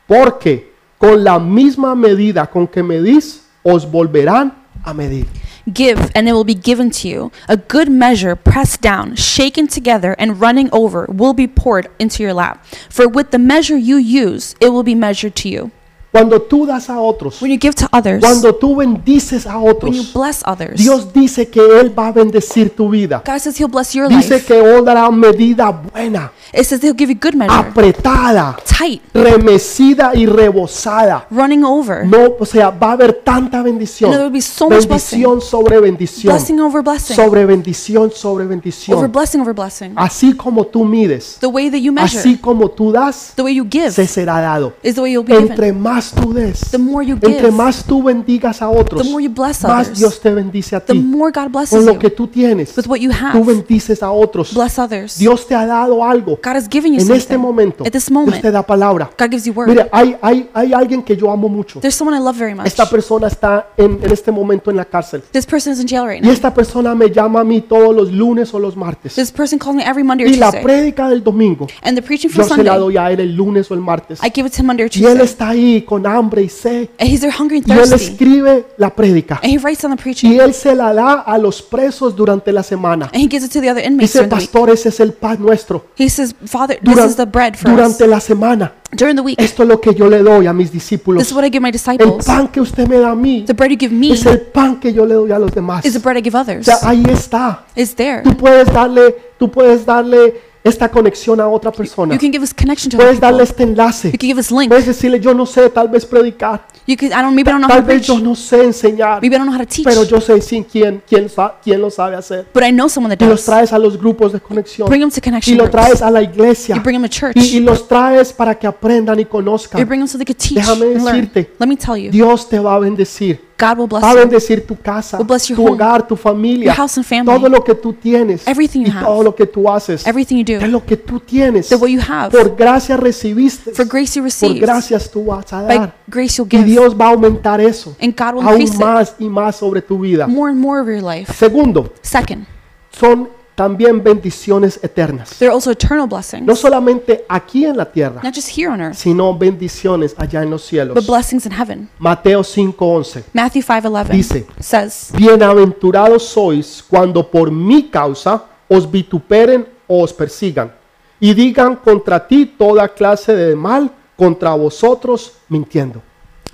Porque con la misma medida con que medís, os volverán a medir. Give, and it will be given to you. A good measure, pressed down, shaken together, and running over, will be poured into your lap. For with the measure you use, it will be measured to you. Cuando tú das a otros, When you give to others, cuando tú bendices a when you otros, bless others, Dios dice que Él va a bendecir tu vida. God says He'll bless your Dice life. que Él dará medida buena, It says He'll give you good measure, apretada, tight, remecida y rebosada. running over. No, o sea, va a haber tanta bendición. And there will be so much blessing. Bendición sobre bendición. Blessing over blessing, Sobre bendición sobre over bendición. blessing over blessing. Así como tú mides, The way that you measure, así como tú das, the way you give, se será dado. is the way you'll be given. Entre más tú des, The more you entre give, más tú bendigas a otros, the more you bless más others, Dios te bendice a the ti. more God Con blesses lo you que tú tienes, with what you tú have. bendices a otros. Bless others. Dios te ha dado algo. God has given you En este something. momento, At this Dios moment, te da palabra. God gives you word. Mire, hay, hay, hay alguien que yo amo mucho. There's someone I love very much. Esta persona está en, en este momento en la cárcel. This person is in jail right Y now. esta persona me llama a mí todos los lunes o los martes. This person calls me every Monday or Y la Tuesday. prédica del domingo, And the preaching yo for se la Sunday, doy a él el lunes o el martes. I give it to him Monday or Y él Tuesday. está ahí con hambre y sed. And he's there hungry and Y él thirsty. escribe la prédica. And he writes down the Y preaching. él se la da a los presos durante la semana. And he gives it to the other inmates Dice, during the week. pastor, ese es el pan nuestro. He says, Father, this Duran- is the bread for us. durante la semana. During the week, Esto es lo que yo le doy a mis this is what I give my El disciples. pan que usted me da a mí The bread you give me es el pan que yo le doy a los demás. is the bread I give O others. sea, ahí está. It's there. Tú puedes darle, tú puedes darle esta conexión a otra persona. You can give us connection to other Puedes darle people. este enlace. You can give us link. Puedes decirle, yo no sé, tal vez predicar. You can. I don't. Maybe I don't know how Tal to vez preach. yo no sé enseñar. Maybe I don't know how to teach. Pero yo sé sin quién, quién, sa- quién lo sabe hacer. But I know someone that Y los does. traes a los grupos de conexión. Bring them to Y connection lo groups. traes a la iglesia. You bring them to church. Y, y los traes para que aprendan y You conozcan. bring them so they could teach Déjame and learn. decirte, Let me tell you, Dios te va a bendecir. God will bless Va a you, bendecir tu casa, Will bless your tu home, hogar, tu familia, your house and family, todo lo que tú tienes everything y you have, todo lo que tú haces. everything you De do, lo que tú tienes. that what you have. Por gracia recibiste. For grace you Por receive. gracias tú vas a By dar. grace you'll Y give. Dios va a aumentar eso And God will aún increase it más y más sobre tu vida. more and more of your life. Segundo, Second, son también bendiciones eternas. there are also eternal blessings, No solamente aquí en la tierra, not just here on earth, sino bendiciones allá en los cielos. but blessings in heaven. Mateo 5:11 Matthew 5:11 dice, says, Bienaventurados sois cuando por mi causa os vituperen o os persigan y digan contra ti toda clase de mal contra vosotros mintiendo.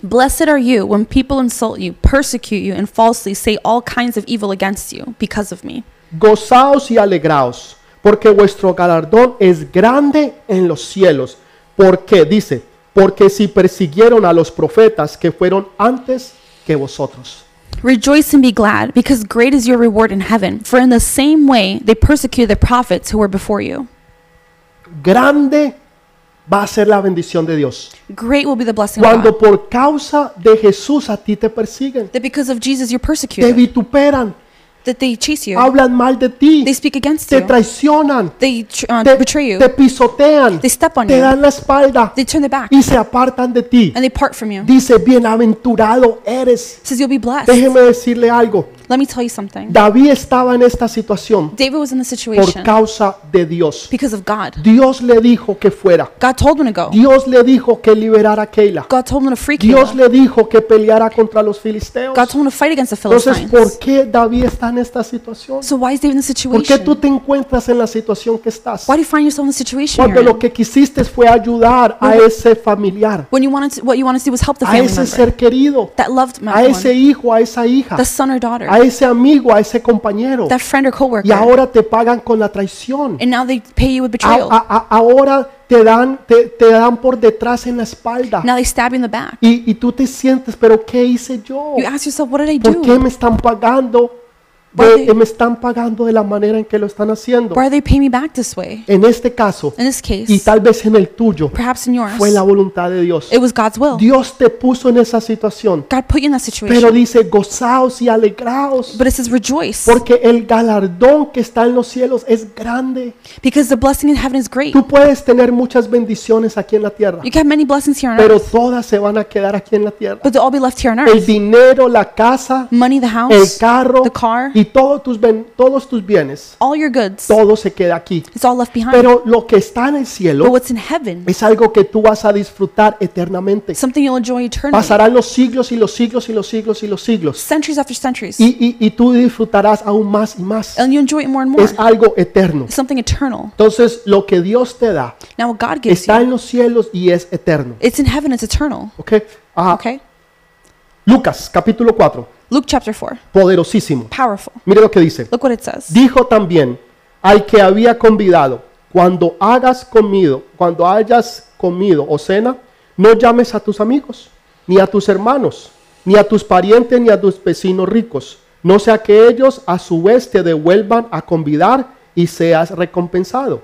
Blessed are you when people insult you, persecute you, and falsely say all kinds of evil against you because of me. Gozaos y alegraos, porque vuestro galardón es grande en los cielos. Porque dice, porque si persiguieron a los profetas que fueron antes que vosotros. Rejoice and be glad, because great is your reward in heaven. For in the same way they persecuted the prophets who were before you. Grande va a ser la bendición de Dios. Great will be the blessing of Cuando God. por causa de Jesús a ti te persiguen, That because of Jesus you're te persecuted, vituperan, that they chase you, hablan mal de ti, they speak against te you, traicionan, they uh, te, betray you, te pisotean, they step on te you, dan la espalda they turn their back, y se apartan de ti. and they part from you. Dice, bienaventurado eres. Says you'll be blessed. Déjeme decirle algo. Let me tell you something. David estaba en esta situación David was in the por situation causa de Dios. because of God. Dios le dijo que fuera. God told him to go. Dios le dijo que liberara a Keila. God told him to free Dios Caleb. le dijo que peleara contra los filisteos. God told him to fight against the Entonces, ¿por Philistines. qué David está en esta situación? So why is David in this ¿Por qué tú situation? te encuentras en la situación que estás? Why do you find yourself in the situation Cuando you're lo in? que quisiste fue ayudar a ese familiar, When you wanted to, what you wanted to do was help the a family ese member ser querido, that loved a my ese hijo, a esa hija, the son or daughter, a ese amigo, a ese compañero. that friend or Y coworker, ahora te pagan con la traición. and now they pay you with A- betrayal. a- a- ahora te dan, te, te dan por detrás en la espalda. Now they stab you in the back. Y, y tú te sientes, pero ¿qué hice yo? You ask yourself, what did I ¿Por qué do? me están pagando? Why De, me están pagando de la manera en que lo están haciendo. Why are they paying me back this way? En este caso, In this y case, tal vez en el tuyo, perhaps in yours, fue la voluntad de Dios. it was God's will. Dios te puso en esa situación. God put you in that Pero situation. dice, gozaos y alegraos, But it says rejoice, porque el galardón que está en los cielos es grande. because the blessing in heaven is great. Tú puedes tener muchas bendiciones aquí en la tierra, You can have many blessings here on pero earth, todas se van a quedar aquí en la tierra. but they'll all be left here on El earth. dinero, la casa, Money, the el house, carro the car, y todos tus, ben- todos tus bienes, all your goods, todo se queda aquí. it's all left behind. Pero lo que está en el But cielo what's in heaven, es algo que tú vas a disfrutar eternamente. something you'll enjoy eternally, Pasarán los siglos y los siglos y los siglos y los siglos. centuries after centuries, Y, y- y tú disfrutarás aún más y más. and you enjoy it more and more. Es algo eterno. It's something eternal. Entonces, lo que Dios te da Now, what God gives está en you, los cielos y es eterno. it's in heaven, it's eternal. ¿Ok? Ah, Okay? Lucas, capítulo 4. Luke chapter 4. Poderosísimo. Powerful. Mire lo que dice. Look what it says. Dijo también al que había convidado, cuando hagas comido, cuando hayas comido o cena, no llames a tus amigos, ni a tus hermanos, ni a tus parientes, ni a tus vecinos ricos, no sea que ellos a su vez te devuelvan a convidar y seas recompensado.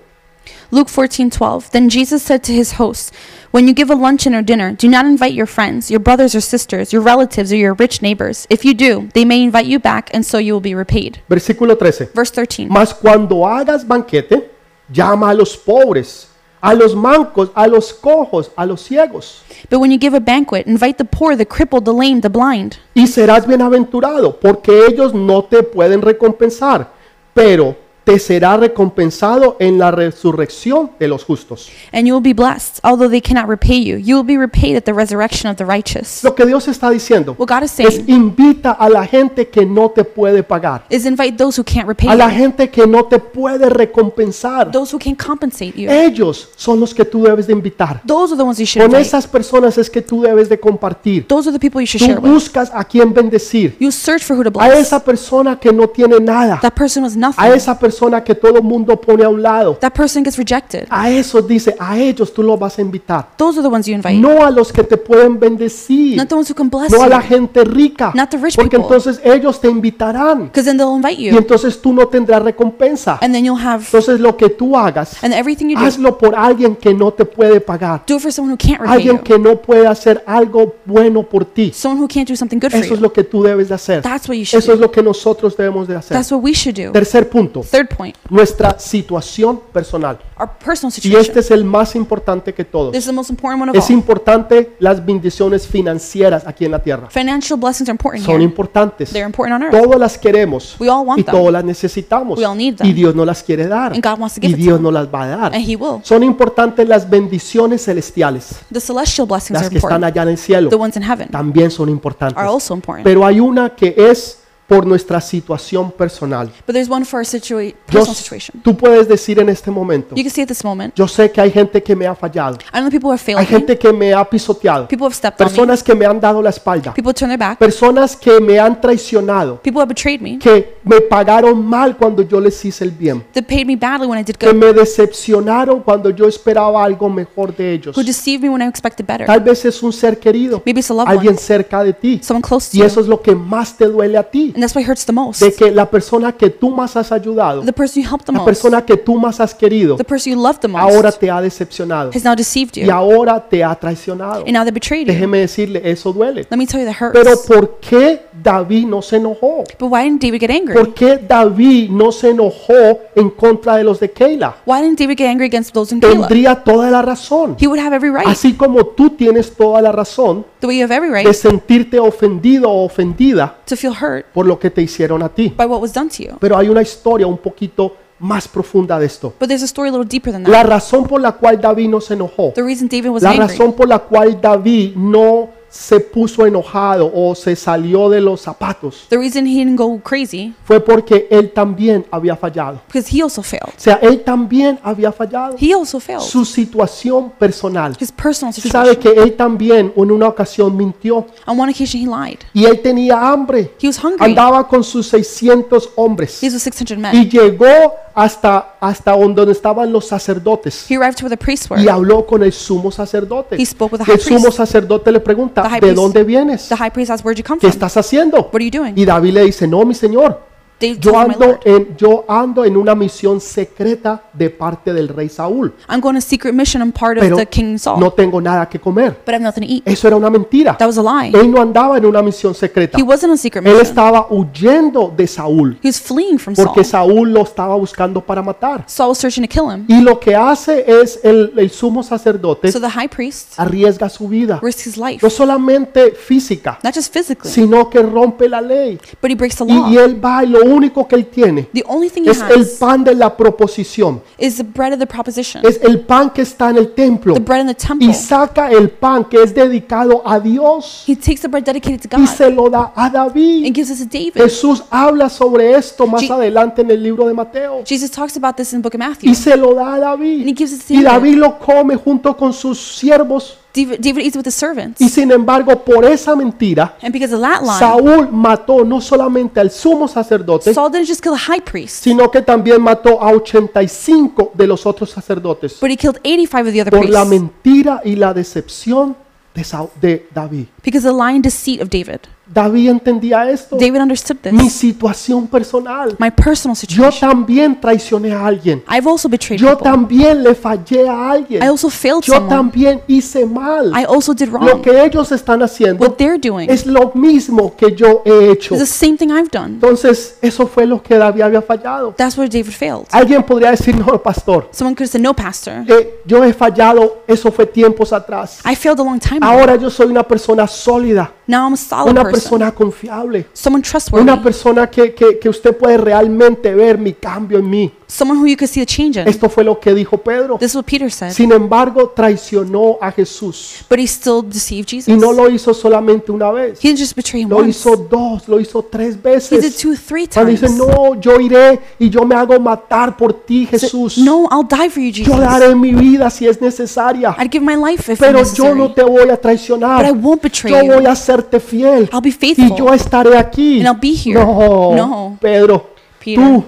Luke 14:12. Then Jesus said to his hosts, "When you give a luncheon or dinner, do not invite your friends, your brothers or sisters, your relatives or your rich neighbors. If you do, they may invite you back and so you will be repaid." Versículo 13. Verse 13. Mas cuando hagas banquete, llama a los pobres, a los mancos, a los cojos, a los ciegos, But when you give a banquet, invite the poor, the crippled, the lame, the blind, y serás bienaventurado, porque ellos no te pueden recompensar, pero te será recompensado en la resurrección de los justos. and you will be blessed. Although they cannot repay you, you will be repaid at the resurrection of the righteous. Lo que Dios está diciendo What God is es saying invita a la gente que no te puede pagar, is invite those who can't repay a la you, gente que no te puede recompensar. those who can't compensate you. Ellos son los que tú debes de invitar. Those are the ones you should Con invite. esas personas es que tú debes de compartir. Those are the people you should Tú share with. buscas a quien bendecir. You search for who to A bless. esa persona que no tiene nada. That person was A nothing. esa persona que todo mundo pone a un lado. That person gets rejected. A esos dice, a ellos tú los vas a invitar. Those are the ones you invite. No a los que te pueden bendecir. Not the ones who can bless No a la gente rica. Not the rich Porque people. entonces ellos te invitarán. Because then they'll invite Y you. entonces tú no tendrás recompensa. And then you'll have, Entonces lo que tú hagas, and everything you do, hazlo por alguien que no te puede pagar. do it for someone who can't repay Alguien you. que no puede hacer algo bueno por ti. Someone who can't do something good for Eso es you. lo que tú debes de hacer. That's what you should Eso es do. lo que nosotros debemos de hacer. That's what we should do. Tercer punto, Third point, nuestra situación personal. our personal Y situation. este es el más importante que todos. This is the most important one of Es all. importante las bendiciones financieras aquí en la tierra. Financial blessings are important Son here. importantes. They're important on earth. Todas las queremos We all y want them. todas las necesitamos. We all need them. Y Dios no las quiere dar. And God wants to Y give it to Dios them. no las va a dar. And He will. Son importantes las bendiciones celestiales. The celestial blessings Las are que están important. allá en el cielo The ones in heaven también son importantes. are also important. Pero hay una que es por nuestra situación personal. But there's one for our situa- Yo- personal situation. tú puedes decir en este momento, You can see at this moment, yo sé que hay gente que me ha fallado, I know people who have hay failed me. gente que me ha pisoteado, People have stepped on me. personas que me han dado la espalda, People turn their back. personas que me han traicionado, People have betrayed me. que me pagaron mal cuando yo les hice el bien, paid me badly when I did que good. me decepcionaron cuando yo esperaba algo mejor de ellos. Who deceived me when I expected better. Tal vez es un ser querido, Maybe it's a loved alguien one. cerca de ti, Someone close to y you. eso es lo que más te duele a ti, And that's hurts the most. de que la persona que tú más has ayudado, The person you helped the la most. persona que tú más has querido, The person you loved the ahora most te ha decepcionado has now deceived y ahora te ha traicionado. And now they betrayed you. Déjeme decirle, eso duele. Let me tell you that Pero hurts. ¿por qué David no se enojó? But why didn't David get angry? ¿Por qué David no se enojó en contra de los de Keila? Why didn't David get angry against those in? Tendría toda la razón. He would have every right. Así como tú tienes toda la razón The way you have every de sentirte ofendido o ofendida to feel hurt por lo que te hicieron a ti. by what was done to you. Pero hay una historia un poquito más profunda de esto. But there's a story a little deeper than La that. razón por la cual David no se enojó, The reason David was la angry, razón por la cual David no se puso enojado o se salió de los zapatos the reason he didn't go crazy, fue porque él también había fallado. because he also failed. O sea, él también había fallado. He also failed. Su situación personal. His personal Se sabe situation. que él también en una ocasión mintió On one occasion, he lied. y él tenía hambre. He was hungry. Andaba con sus 600 hombres He was with 600 y men. llegó hasta, hasta donde estaban los sacerdotes He arrived to where the priests were. y habló con el sumo sacerdote. He spoke with the El high sumo priest. sacerdote le pregunta, The high ¿de priest- dónde vienes? The high priest asked, Where'd you come ¿Qué from? estás haciendo? What are you doing? Y David le dice, no, mi señor, David yo told "My ando Lord, en, yo ando en una misión secreta de parte del rey Saúl, I'm going on a secret mission. I'm part of pero the King Saul. no tengo nada que comer. But I have nothing to eat. Eso era una mentira. That was a lie. Él no andaba en una misión secreta. He wasn't on a secret Él mission. estaba huyendo de Saúl He was fleeing from Saul. porque Saúl lo estaba buscando para matar. Saul was searching to kill him. Y lo que hace es el, el sumo sacerdote So the high priest arriesga su vida, risked his life, no solamente física, not just physically, sino que rompe la ley. but he breaks the Y, y law. él va y lo único que él tiene The only thing he es el has pan de la proposición, is the bread of the proposition, es el pan que está en el templo the bread in the y temple. saca el pan que es dedicado a Dios He takes the bread dedicated to y God se lo da a David. and gives it to David. Jesús habla sobre esto más Je- adelante en el libro de Mateo Jesus talks about this in the book of Matthew. y se lo da a And he David. gives it to Y David. David lo come junto con sus siervos David, eats with his servants. y sin embargo por esa mentira And because of that lie, Saúl mató no solamente al sumo sacerdote, Saul didn't just kill the high priest, sino que también mató a 85 de los otros sacerdotes but he killed 85 of the other por la priests mentira y la decepción de, Saúl- de David. because of the lying deceit of David. David entendía esto. David understood Mi this. situación personal. My personal Yo situation. también traicioné a alguien. I've also betrayed Yo people. también le fallé a alguien. I also failed Yo someone. también hice mal. I also did Lo wrong. que ellos están haciendo What they're doing es lo mismo que yo he hecho. is the same thing I've done. Entonces, eso fue lo que David había fallado. That's where David failed. Alguien podría decir, no, pastor, Someone could said, No, Pastor. eh, yo he fallado, eso fue tiempos atrás. I failed a long time ago. Ahora yo soy una persona sólida. Now I'm a solid una person, persona confiable, someone trustworthy, una persona que, que, que usted puede realmente ver mi cambio en mí. someone who you could see the change in. Esto fue lo que dijo Pedro. This is what Peter said. Sin embargo, traicionó a Jesús. But he still deceived Jesus. Y no lo hizo solamente una vez, He didn't just betray him lo once. hizo dos, lo hizo tres He did veces. two, three Cuando times. dice, no, yo iré y yo me hago matar por ti, He said, Jesús. No, I'll die for you, Jesus. Yo daré mi vida si es necesaria, I'd give my life if pero yo necessary. no te voy a but I traicionar. won't betray Yo you. voy a serte fiel I'll be y faithful. yo estaré aquí. And I'll be here. No, No. Pedro, Peter. tú,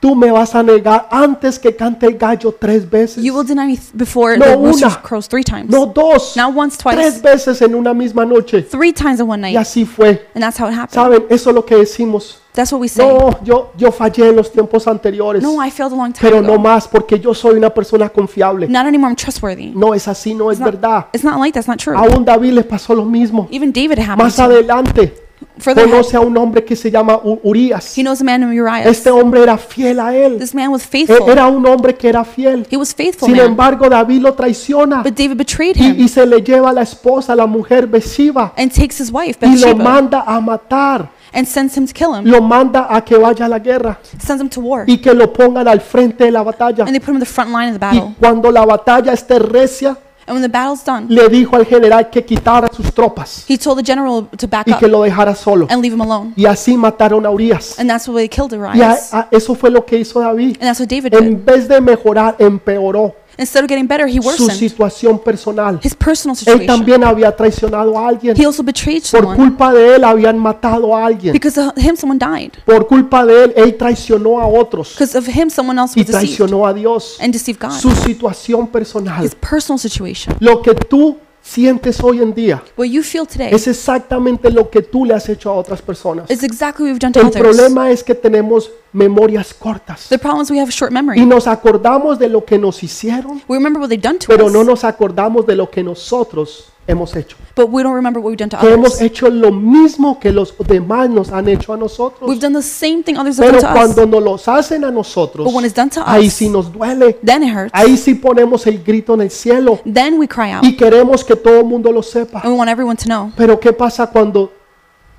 tú me vas a negar antes que cante el gallo tres veces. You will deny me th- before No, the rooster una. crows three times. No dos, Not once, tres twice, veces en una misma noche. three times in one Y night. así fue. And that's how it happened. Saben, eso es lo que decimos. That's what we say. No, yo, yo fallé en los tiempos anteriores, No, I failed a long time pero no ago. más porque yo soy una persona confiable. Not anymore. I'm trustworthy. No es así, no es It's not, verdad. it's not like that's not true. Aún David le pasó lo mismo. Even David happened. Más adelante conoce a un hombre que se llama Urias. he knows a man named Uriah. Este hombre era fiel a él. This man was E- faithful. Era un hombre que era fiel. He was faithful, Sin man. embargo, David lo traiciona But David betrayed y, him y se le lleva a la esposa, la mujer Besiba, and takes his wife, y lo Bathsheba, manda a matar. And sends him to kill him. Lo manda a que vaya a la guerra Sends him to war. y que lo pongan al frente de la batalla. And they put him in the front line of the Y battle. cuando la batalla esté recia, And when the battle's done, le dijo al general que quitara sus tropas he told the general to back y up que lo dejara solo. and leave him alone. Y así mataron a Urias. And that's why they killed Y a- a- eso fue lo que hizo David. And that's what David did. En vez de mejorar, empeoró Instead of getting better, he su worsened situación personal. his personal Él situation. también había traicionado a alguien. He also betrayed Por someone. culpa de él habían matado a alguien. Because of him, someone died. Por culpa de él, él traicionó a otros Because of him, someone else y was deceived traicionó a Dios. and deceived God. Su situación personal. His personal situation. Lo que tú sientes hoy en día What you feel today es exactamente lo que tú le has hecho a otras personas. is exactly what we've done to El others. problema es que tenemos memorias cortas The problem is we have a short y memory. nos acordamos de lo que nos hicieron, We remember what they've done to pero no us, nos acordamos de lo que nosotros hemos hecho. but we don't remember what we've done to Que hemos others. hecho lo mismo que los demás nos han hecho a nosotros. We've done the same thing others have Pero done to us. cuando nos los hacen a nosotros, But when it's done to ahí us, sí nos duele. then it hurts. Ahí sí ponemos el grito en el cielo Then we cry out. y queremos que todo el mundo lo sepa. And we want everyone to know. Pero ¿qué pasa cuando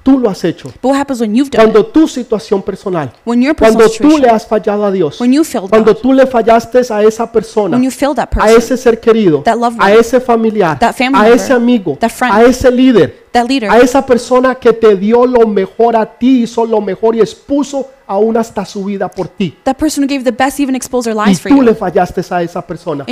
tú lo has hecho? Cuando tu situación personal, cuando tú le has fallado a Dios, cuando tú le fallaste a esa persona, a ese ser querido, a ese familiar, a ese amigo, a ese líder, a esa persona que te dio lo mejor a ti, hizo lo mejor y expuso aún hasta su vida por ti. Y tú le fallaste a esa persona.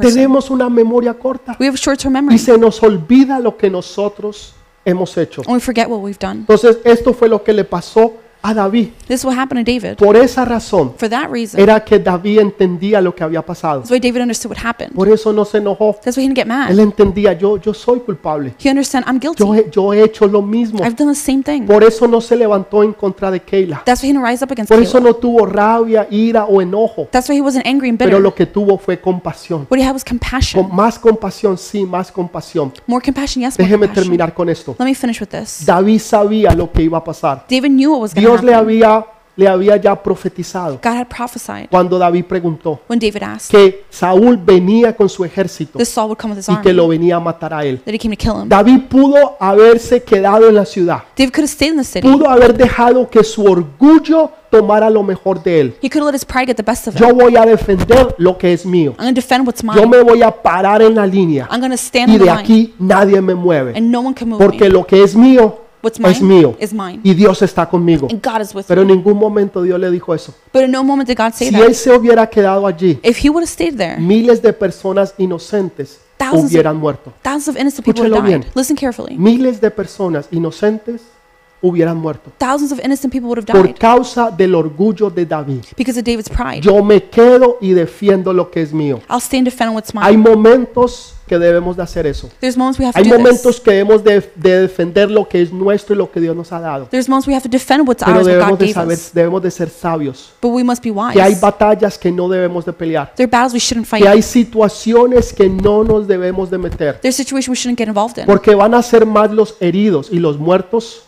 Tenemos una memoria corta. Y se nos olvida lo que nosotros hemos hecho. and we forget what we've done. Entonces, esto fue lo que le pasó a David. This is what happened to David. Por esa razón For that reason, era que David entendía lo que había pasado. that's why David understood what happened. Por eso no se enojó. That's why he didn't get Él mad. entendía, yo, yo soy culpable. He understand I'm guilty. Yo he, yo he hecho lo mismo. I've done the same thing. Por eso no se levantó en contra de Keila. That's why he didn't rise up against Por eso Caleb. no tuvo rabia, ira o enojo. That's why he wasn't angry and Pero bitter. lo que tuvo fue compasión. What he had was Con compassion. más compasión, sí, más compasión. More compassion, yes, more Déjeme compassion. terminar con esto. Let me finish with this. David sabía lo que iba a pasar. David knew what was going to Dios le había, le había ya profetizado God had prophesied cuando David preguntó when David asked que Saúl venía con su ejército that Saul would come with his y que lo venía a matar a él. that he came to kill him. David pudo haberse quedado en la ciudad. David could have stayed in the city. Pudo haber dejado que su orgullo tomara lo mejor de él. He could have let his pride get the best of him. Yo voy a defender lo que es mío. I'm going to defend what's Yo me voy a parar en la línea I'm stand y de aquí nadie me mueve. and no one can move Porque me. lo que es mío What's es mine mío is mine, y Dios está conmigo. and God is with Pero en me. ningún momento Dios le dijo eso. But in no moment did God say Si that. él se hubiera quedado allí, If he would have stayed there, miles de personas inocentes Thousands of- hubieran muerto. thousands of innocent people would Escúchelo have died. bien. Listen carefully. Miles de personas inocentes hubieran muerto Thousands of innocent people would have por died causa del orgullo de David. because of David's pride. Yo me quedo y defiendo lo que es mío. I'll stand defend what's Hay mine. momentos que debemos de hacer eso. Hay momentos que debemos de, de defender lo que es nuestro y lo que Dios nos ha dado. Pero debemos de saber, debemos de ser sabios. Que hay wise. batallas que no debemos de pelear. There are battles we shouldn't Que hay situaciones que no nos debemos de meter. There's situations we shouldn't get involved in. Porque van a ser más los heridos y los muertos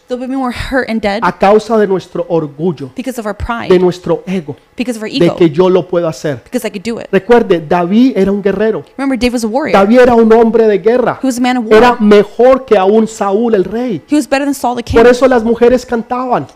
a causa de nuestro orgullo, because of our de pride, nuestro ego, de ego, que yo lo puedo hacer. because I could do it. Recuerde, David era un guerrero. David era un hombre de guerra. Era mejor que aún Saúl el rey. Por eso las mujeres cantaban.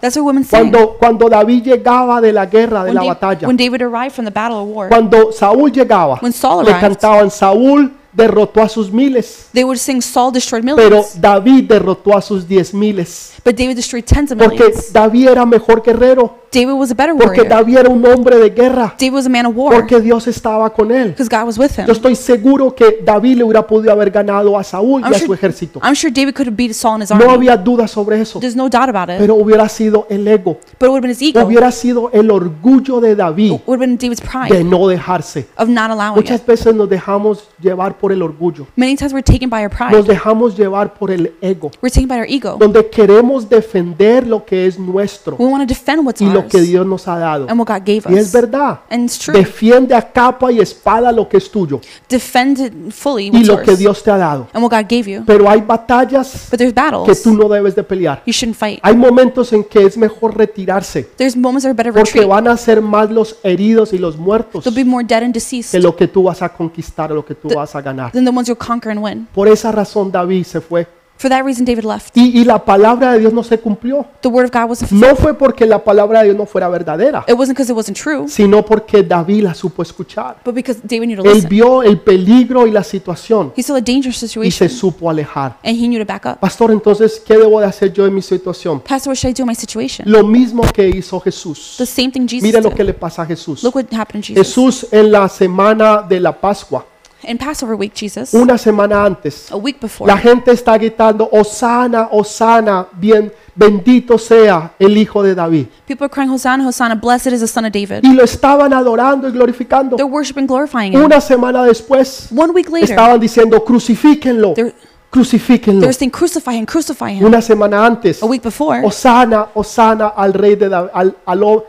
Cuando, cuando David llegaba de la guerra, de la batalla, when David arrived from the battle of war, cuando Saúl llegaba, le cantaban, Saúl derrotó a sus miles, they would sing Saul destroyed pero millions, David derrotó a sus diez miles. but David destroyed tens of Porque millions. David era mejor guerrero, David was a better porque warrior. David era un hombre de guerra, David was a man of war porque Dios estaba con él. because God was with him. Yo estoy seguro que David le hubiera podido haber ganado a Saúl y I'm a su sure, ejército. I'm sure David could have beat Saul and his No army. había duda sobre eso, There's no doubt about it. pero hubiera sido el ego, But it would have been his ego. It hubiera sido el orgullo de David would have been David's de pride no dejarse. of not allowing Muchas it. veces nos dejamos llevar por el orgullo, Many times we're taken by our nos pride. dejamos llevar por el ego, We're taken by our ego. donde queremos defender lo que es nuestro We want to defend what's y lo que Dios nos ha dado. and what God gave Y es us. verdad, And it's true. defiende a capa y espada lo que es tuyo Defend it fully y lo que Dios te ha dado. and what God gave you. Pero hay batallas But there's que tú no debes de pelear. you shouldn't fight. Hay momentos en que es mejor retirarse There's moments that are better porque retreat. van a ser más los heridos y los muertos There'll be more dead and que lo que tú vas a conquistar o lo que tú vas a ganar. Than the ones you'll conquer and win. Por esa razón David se fue. For that reason, David left. Y, y la palabra de Dios no se cumplió. The word of God wasn't fulfilled. No fue porque la palabra de Dios no fuera verdadera, It wasn't because it wasn't true, sino porque David la supo escuchar. but because David knew to Él listen. vio el peligro y la situación He saw a dangerous y se situation supo alejar. and he knew to back up. Pastor, entonces, ¿qué debo de hacer yo en mi situación? Pastor, what should I do in my situation? Lo mismo que hizo Jesús. The same thing Jesus Mire lo que did. le pasa a Jesús. Look what happened to Jesus. Jesús en la semana de la Pascua, In Passover week, Jesus, una semana antes, a week before, la gente está gritando, Osana, Osana, bien, bendito sea el Hijo de David. people are crying, Hosanna, Hosanna, blessed is the son of David. Y lo estaban adorando y glorificando. They're worshiping, glorifying him. Una semana después, One week later, estaban diciendo, crucifíquenlo, they're, crucifíquenlo. they're saying, crucify him, crucify him. Una semana antes, A week before, Osana, Osana al rey de David, al, al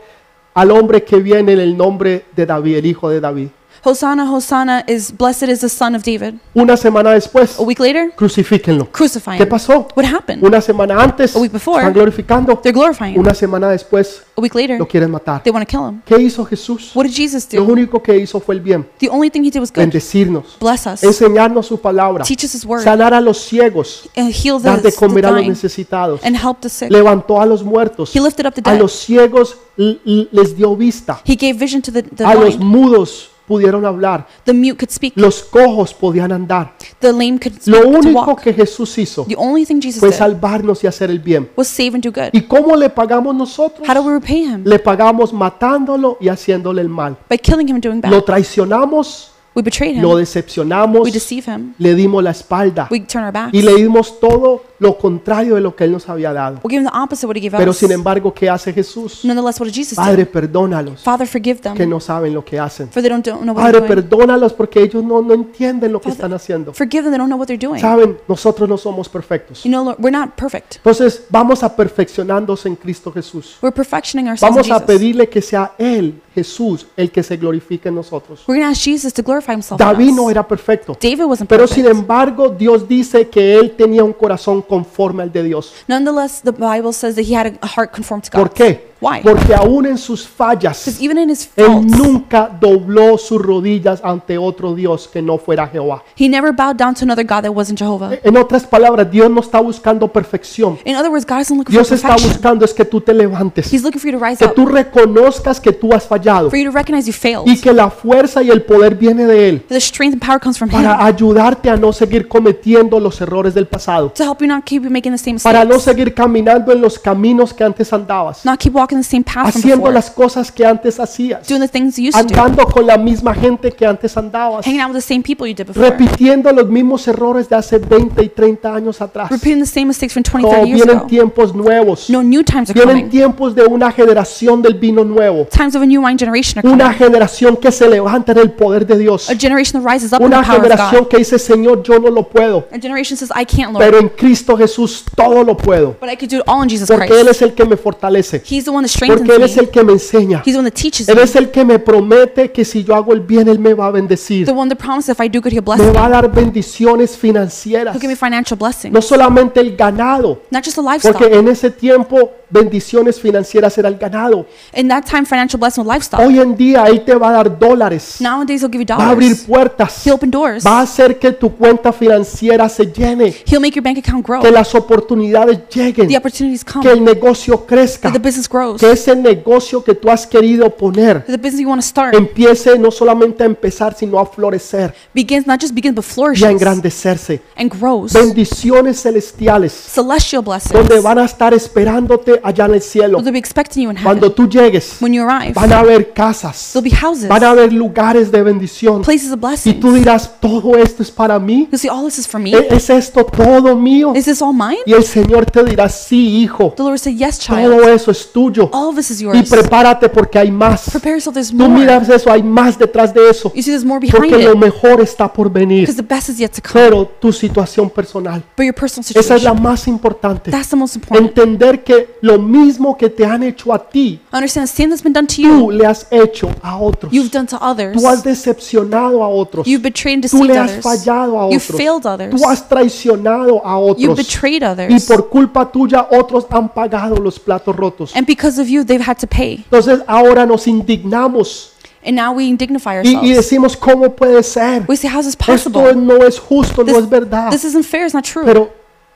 al hombre que viene en el nombre de David, el hijo de David. Hosanna, Hosanna is blessed is the son of David. Una semana después, A week later, crucifíquenlo. crucify ¿Qué him. pasó? What happened? Una semana antes, A week before, están glorificando. They're glorifying. Una semana después, A week later, lo quieren matar. they want to kill him. ¿Qué hizo Jesús? What did Jesus Lo do? único que hizo fue el bien, The only thing he did was good. bendecirnos, Bless us, enseñarnos su palabra, teach us his word, sanar a los ciegos, and heal the, dar de comer a los necesitados, and help the sick. levantó a los muertos, He lifted up the a dead. los ciegos les dio vista, He gave vision to the, the a los mudos pudieron hablar, The mute could speak. los cojos podían andar. The lame could Lo speak to único que Jesús hizo The only thing Jesus fue did salvarnos y hacer el bien. was save and do good. ¿Y cómo le pagamos nosotros? How do we repay him? Le pagamos matándolo y haciéndole el mal. By killing him and doing Lo bad. traicionamos, We betrayed lo him. decepcionamos, We deceive him. le dimos la espalda We turn our backs. y le dimos todo lo contrario de lo que Él nos había dado. We give him the opposite of what he gave Pero us. sin embargo, ¿qué hace Jesús? Nonetheless, what did Jesus Padre, do? perdónalos, Father, forgive them, que no saben lo que hacen. for they don't, don't know what Padre, they're doing. perdónalos porque ellos no, no entienden lo que Father, están haciendo. Forgive them, they don't know what they're doing. Saben, nosotros no somos perfectos. You know, Lord, we're not perfect. Entonces, vamos a perfeccionarnos en Cristo Jesús. We're perfectioning ourselves in Vamos a Jesus. pedirle que sea Él, Jesús, el que se glorifique en nosotros. We're going to ask Jesus to glorify himself in David us. no era perfecto, David wasn't pero perfect. sin embargo Dios dice que él tenía un corazón conforme al de Dios. Nonetheless, the Bible says that he had a heart conformed to God. ¿Por qué? Why? Porque aún en sus fallas, Because even in his él faults, nunca dobló sus rodillas ante otro Dios que no fuera Jehová. he never bowed down to another God that wasn't Jehovah. En otras palabras, Dios no está buscando perfección. In other words, God isn't looking Dios for está perfection. buscando es que tú te levantes, He's looking for you to rise que up, tú reconozcas que tú has fallado for you to recognize you failed. y que la fuerza y el poder viene de Él The strength and power comes from Him para ayudarte a no seguir cometiendo los errores del pasado. to help you not keep making the same para no mistakes, seguir caminando en los caminos que antes andabas, not keep walking the same path from haciendo before, las cosas que antes hacías, doing the things you used to do, andando con la misma gente que antes andabas, hanging out with the same people you did before, repitiendo los mismos errores de hace 20 y 30 años atrás. repeating the same mistakes from 20, No, 30 years vienen ago. tiempos nuevos, No new times are vienen coming. tiempos de una generación del vino nuevo, Times of a new wine generation are una coming. generación que se levanta en el poder de Dios, A generation that rises up in una the power of generación God. que dice, Señor, yo no lo puedo, A generation says, I can't, pero Lord, en Cristo Jesús todo lo puedo, but I could do it all in Jesus porque Él es el que me fortalece, He's the one that porque Él es me. el que me enseña. He's the one that teaches Él me. es el que me promete que si yo hago el bien, Él me va a bendecir. The one that promises if I do good, He'll bless Me me. va a dar bendiciones financieras. He'll give me financial blessings. No solamente el ganado, Not just a porque en ese tiempo bendiciones financieras era el ganado. In that time, financial blessing was livestock. Hoy en día Él te va a dar dólares, Nowadays, he'll give you va a abrir puertas, He'll open doors. va a hacer que tu cuenta financiera se llene, He'll make your bank account grow. Que las oportunidades lleguen, The opportunities come. que el negocio crezca, That the business grows. que ese negocio que tú has querido poner That the business you want to start empiece no solamente a empezar, sino a florecer begins, not just begins, but y a flourishes engrandecerse. and grows. Bendiciones celestiales Celestial blessings. donde van a estar esperándote allá en el cielo. They'll be expecting you in Cuando heaven. tú llegues, When you arrive, van a haber casas, there'll be houses, van a haber lugares de bendición. places of Y blessings. tú dirás, todo esto es para mí. You'll see, all this is for me. ¿E- ¿Es esto todo mío? Is this all mine? Y el Señor te dirá, sí, hijo, The Lord said, Yes, child. todo eso es tuyo. All of this is Y yours. prepárate porque hay más. Prepare yourself, there's Tú more. miras eso, hay más detrás de eso. You see, there's more behind Porque lo mejor está por venir. because the best is yet to come. Pero tu situación personal, But your personal esa es la situation, más importante. that's the most important. Entender que lo mismo que te han hecho a ti, Understand the same that's been done to tú you, le has hecho a otros. you've done to others. Tú has decepcionado a otros. You've betrayed and Tú le has others. fallado a otros. failed others. Tú has traicionado a You otros. betrayed Y others. por culpa tuya otros han pagado los platos rotos. And because of you, they've had to pay. Entonces ahora nos indignamos And now we indignify y, y ourselves. decimos, ¿cómo puede ser? We say, How's this Esto possible? no es justo, no This, es verdad. this isn't fair, it's not true. Pero,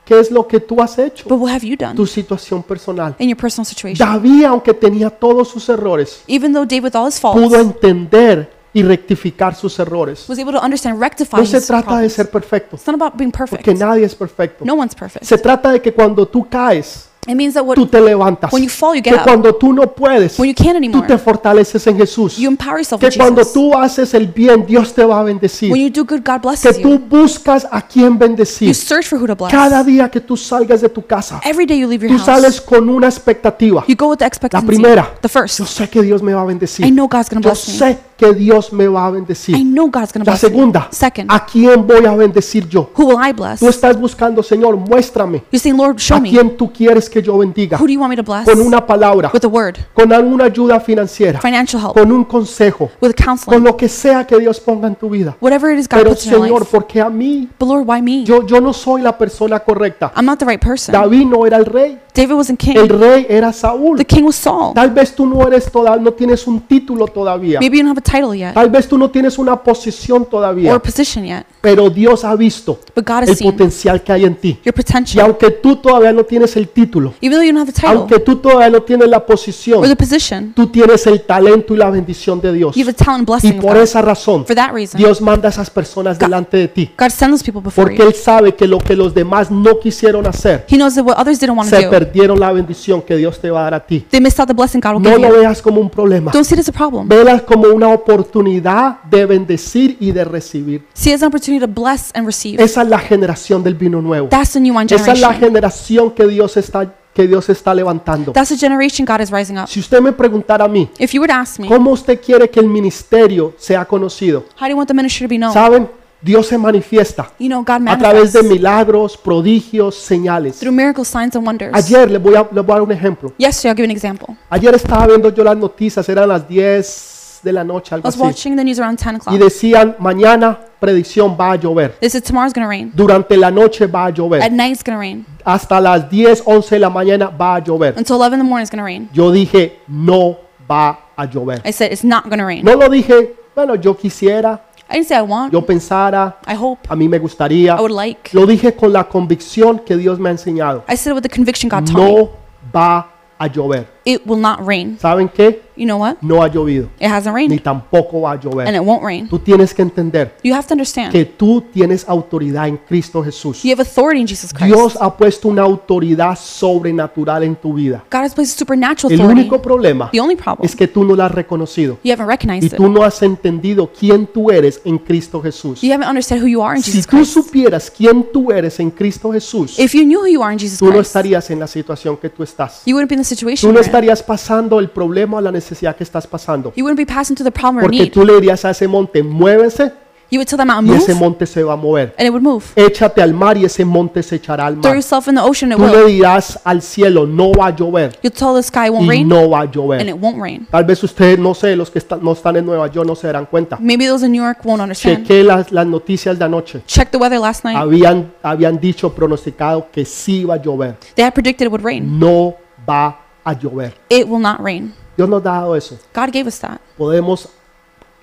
¿qué es lo que tú has hecho? But what have you done Tu situación personal. in your personal situation? David, aunque tenía todos sus errores, Even though David, with all his pudo faults, entender y rectificar sus errores. was able to understand, No se his trata de problems. ser perfecto, It's not about being perfect. porque nadie es perfecto. No one's perfect. Se trata de que cuando tú caes, It means that what, tú te levantas. when you fall, you Que get up. cuando tú no puedes, When you can't tú anymore, te fortaleces en Jesús. you empower yourself Que with cuando Jesus. tú haces el bien, Dios te va a bendecir. When you do good, God Que blesses tú you. buscas a quien You bendecir. search for who to bless. Cada día que tú salgas de tu casa, Every day you leave your tú house, sales con una expectativa. you go with the expectancy. primera. The first, Yo sé que Dios me va a I bendecir. know God's going to Yo bless me. sé que Dios me va a I bendecir. know God's to La bless me. segunda, Second, ¿a quién voy a bendecir yo? who will I bless? Tú estás buscando, Señor, muéstrame You're saying, Lord, show a me. quién tú quieres que yo bendiga. Who do you want me to bless? Con una palabra, With a word, con alguna ayuda financiera, financial help, con un consejo, with con counseling, lo que sea que Dios ponga en tu vida. whatever it is God Pero puts in your Señor, life. porque a mí, But Lord, why me? yo, yo no soy la persona correcta. I'm not the right person. David no era el rey, David wasn't el king. rey era Saúl. The king was Saul. Tal vez tú no eres toda, no tienes un título todavía. Maybe you don't have a title yet Tal vez tú no tienes una posición or todavía, position yet, pero Dios ha visto but God has el seen potencial que hay en ti. your Y potential. aunque tú todavía no tienes el título, Even though you don't have the title aunque tú todavía no tienes la or posición, the position, tú tienes el talento y la bendición de Dios. you have the talent and Y blessing of por God. esa razón, For that reason, Dios manda a esas personas delante de ti. God sends those people before Porque you. Él sabe que lo que los demás no quisieron hacer, He knows that what others didn't want to se do, perdieron la bendición que Dios te va a dar a ti. they missed out the blessing God will No give lo you. veas como un problema. Don't see it as a problem. Como una oportunidad de bendecir y de recibir. See it as an opportunity to bless and receive. Esa es la generación del vino nuevo. That's the new one Esa es la generación que Dios está que Dios está levantando. That's the generation God is rising up. Si usted me preguntara a mí, If you to ask me, ¿cómo usted quiere que el ministerio sea conocido? how do you want the ministry to be known? ¿Saben? Dios se manifiesta You know, God a través manifests de milagros, prodigios, señales. through miracles, signs, and wonders. Ayer les voy a, les voy a dar un ejemplo. Yesterday, I'll give you an example. Ayer estaba viendo yo las noticias, eran las 10 de la noche, I algo was así. watching the news around 10 Y o'clock. decían, mañana predicción va a llover. They said tomorrow's going to rain. Durante la noche va a At llover. night, it's going to rain. Hasta las 10, 11 de la mañana va a llover. Until 11 in the morning, it's going to rain. Yo dije, no va a llover. I said, it's not going to rain. No lo dije, bueno, yo quisiera, I didn't say I want. yo pensara, I hope. a mí me gustaría. I would like. Lo dije con la convicción que Dios me ha enseñado. I said it with the conviction God taught me. No va a llover. It will not rain. ¿Saben qué? You know what? No ha llovido, It hasn't ni rained. tampoco va a And llover. it won't rain. Tú tienes que entender You have to understand. que tú tienes autoridad en Cristo Jesús. You have authority in Jesus Christ. Dios ha puesto una autoridad sobrenatural en tu vida. God has placed supernatural El authority. único problema The only problem, es que tú no la has reconocido you haven't y recognized tú it. no has entendido quién tú eres en Cristo Jesús. You haven't understood who you are in Si Jesus tú Christ. supieras quién tú eres en Cristo Jesús, If you knew who you are in Jesus tú no Christ, estarías en la situación que tú estás. you wouldn't be in the situation Tú no. Estarías pasando el problema o la necesidad que estás pasando. You wouldn't be passing through the problem or Porque need. tú le dirías a ese monte, muévese You would tell that mountain, y move, ese monte se va a mover. and it would move. Échate al mar y ese monte se echará al Throw mar. yourself in the ocean, it Tú le will. dirás al cielo, no va a llover You'll tell the sky it won't y rain, no va a and llover. it won't rain. Tal vez ustedes, no sé, los que están- no están en Nueva York no se darán cuenta. Maybe those in New York won't understand. Chequé las, las noticias de anoche. Check the weather last night. Habían, habían dicho, pronosticado que sí va a llover. They had predicted it would rain. No va a llover. it will not rain. Dios nos ha dado eso. God gave us that. Podemos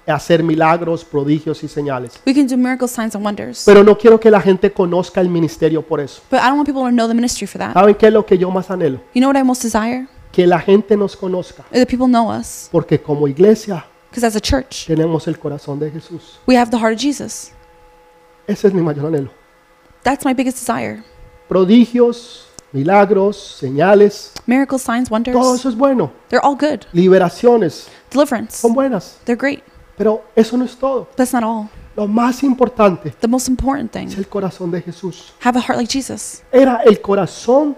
hacer milagros, prodigios y señales. We can do miracles, signs, and wonders. Pero no quiero que la gente conozca el ministerio por eso. But I don't want people to know the ministry for that. ¿Saben qué es lo que yo más anhelo? You know what I most desire? Que la gente nos conozca. That people know us. Porque como iglesia Because as a church, tenemos el corazón de Jesús. we have the heart of Jesus. Ese es mi mayor anhelo. That's my biggest desire. Prodigios, milagros, señales, Miracles, signs, todo wonders. eso es bueno. They're all good. Liberaciones Deliverance. son buenas. They're great. Pero eso no es todo. That's not all. Lo más importante The most important thing. es el corazón de Jesús. Have a heart like Jesus. Era el corazón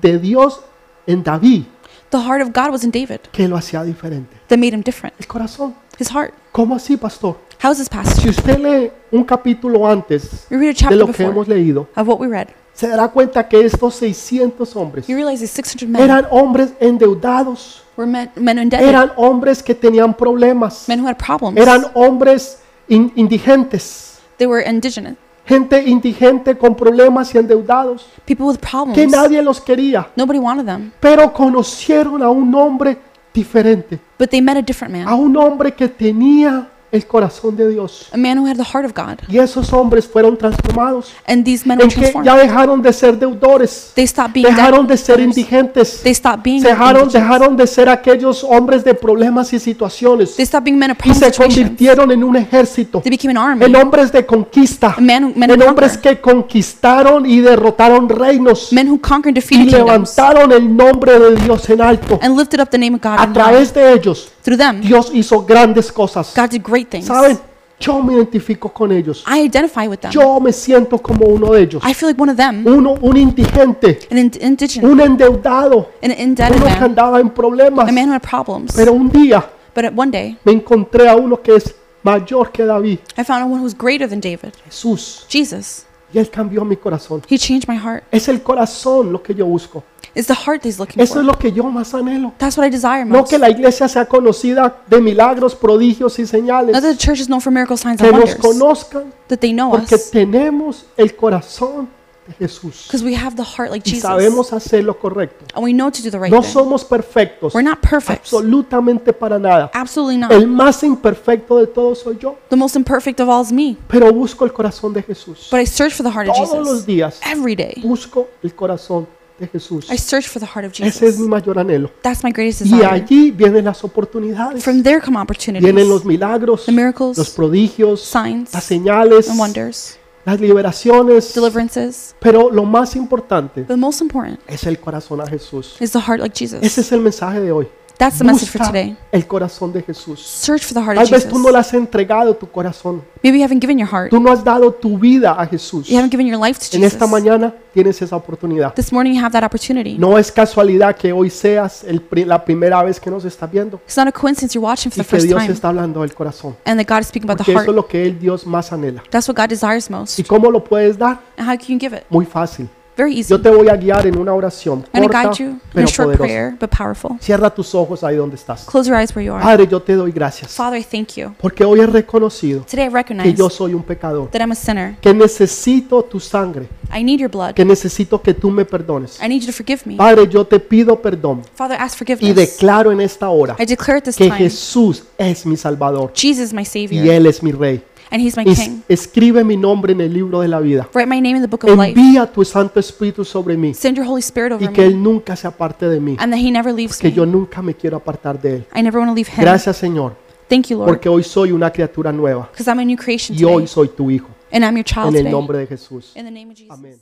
de Dios en David The heart of God was in David que lo hacía diferente. that made him different. El corazón. His heart. ¿Cómo así, pastor? How is this Si pastor? usted lee un capítulo antes You read a de chapter lo que before hemos leído, of what we read. Se dará cuenta que estos 600 hombres You realize these 600 men eran hombres endeudados, were men, men indebted, eran hombres que tenían problemas, men who had problems. eran hombres in- indigentes, They were indigenous. gente indigente con problemas y endeudados, People with que problems. nadie los quería, Nobody wanted them. pero conocieron a un hombre diferente, But they met a different a man. un hombre que tenía el corazón de Dios. A man who had the heart of God. Y esos hombres fueron transformados, And these men were en que transformed. ya dejaron de ser deudores, They stopped being dejaron de ser debtors. indigentes, They stopped being dejaron, indigents. dejaron de ser aquellos hombres de problemas y situaciones They stopped being men of y problem se situations. convirtieron en un ejército, They became an army. en hombres de conquista, men en who hombres conquer. que conquistaron y derrotaron reinos Men who conquered and y defeated kingdoms. levantaron el nombre de Dios en alto. And lifted up the name of God. A high. través de ellos, Through them, Dios hizo grandes cosas. God did great things. ¿Saben? Yo me identifico con ellos. I identify with them. Yo me siento como uno de ellos. I feel like one of them. Uno, un indigente, An ind- indigent. un endeudado, An indebted uno que andaba en problemas. A man who had problems. Pero un día But one day, me encontré a uno que es mayor que David, I found one who was greater than David. Jesús. Jesus. Y él cambió mi corazón. He changed my heart. Es el corazón lo que yo busco. It's the heart that he's looking Eso es for. lo que yo más anhelo. That's what I desire No most. que la iglesia sea conocida de milagros, prodigios y señales. Not that the church is known for miracle signs Que and nos wonders. conozcan That they know porque us. tenemos el corazón de Jesús. Because we have the heart like Y Jesus. sabemos hacer lo correcto. And we know to do the right No thing. somos perfectos. We're not perfect. Absolutamente para nada. Absolutely not. El más imperfecto de todos soy yo. The most imperfect of all is me. Pero busco el corazón de Jesús. But I search for the heart of Todos los Jesus. días Every day. busco el corazón de Jesús. I search for the heart of Ese es mi Jesus. mayor anhelo. That's my greatest Y desire. allí vienen las oportunidades. From there come Vienen los opportunities, milagros, the miracles, los prodigios, signs, las señales, and wonders, las liberaciones. deliverances. Pero lo más importante But the most important es el corazón a Jesús. is the heart like Ese Jesus. es el mensaje de hoy. That's the message for Busca today. el corazón de Jesús. Search for the heart Tal of vez tú no Jesus. le has entregado tu corazón. Maybe you haven't given your heart. Tú no has dado tu vida a Jesús. You haven't given your life to En esta Jesus. mañana tienes esa oportunidad. This morning you have that opportunity. No es casualidad que hoy seas el pri- la primera vez que nos está viendo It's not a coincidence you're watching for y the que first Dios time está hablando del corazón. and that God is speaking about the Porque eso heart. es lo que el Dios más anhela. That's what God desires most. ¿Y cómo lo puedes dar? And how can you give it? Muy fácil. Very easy. Yo te voy a guiar en una oración I'm going to corta guide you in a pero short poderosa. prayer, but powerful. Cierra tus ojos ahí donde estás. Close your eyes where you are. Padre, yo te doy gracias Father, I thank you. porque hoy he reconocido Today I que recognize yo soy un pecador, that I'm a sinner. que necesito tu sangre, I need your blood. que necesito que tú me perdones. I need you to forgive me. Padre, yo te pido perdón Father, ask y forgiveness. declaro en esta hora I declare at this que time, Jesús es mi Salvador Jesus is my y Savior, Él es mi Rey. And He's my Es- King. escribe mi nombre en el libro de la vida. Write my name in the book of life. Envía tu Santo Espíritu sobre mí Send your Holy Spirit y over que Él me, nunca se aparte de mí, and that He never leaves que me. yo nunca me quiero apartar de Él. I never want to leave Him. Gracias Señor, Thank you, Lord, porque hoy soy una criatura nueva because I'm a new creation y hoy today, soy tu Hijo. and I'm your child En el today. nombre de Jesús. In the name of Jesus. Amén.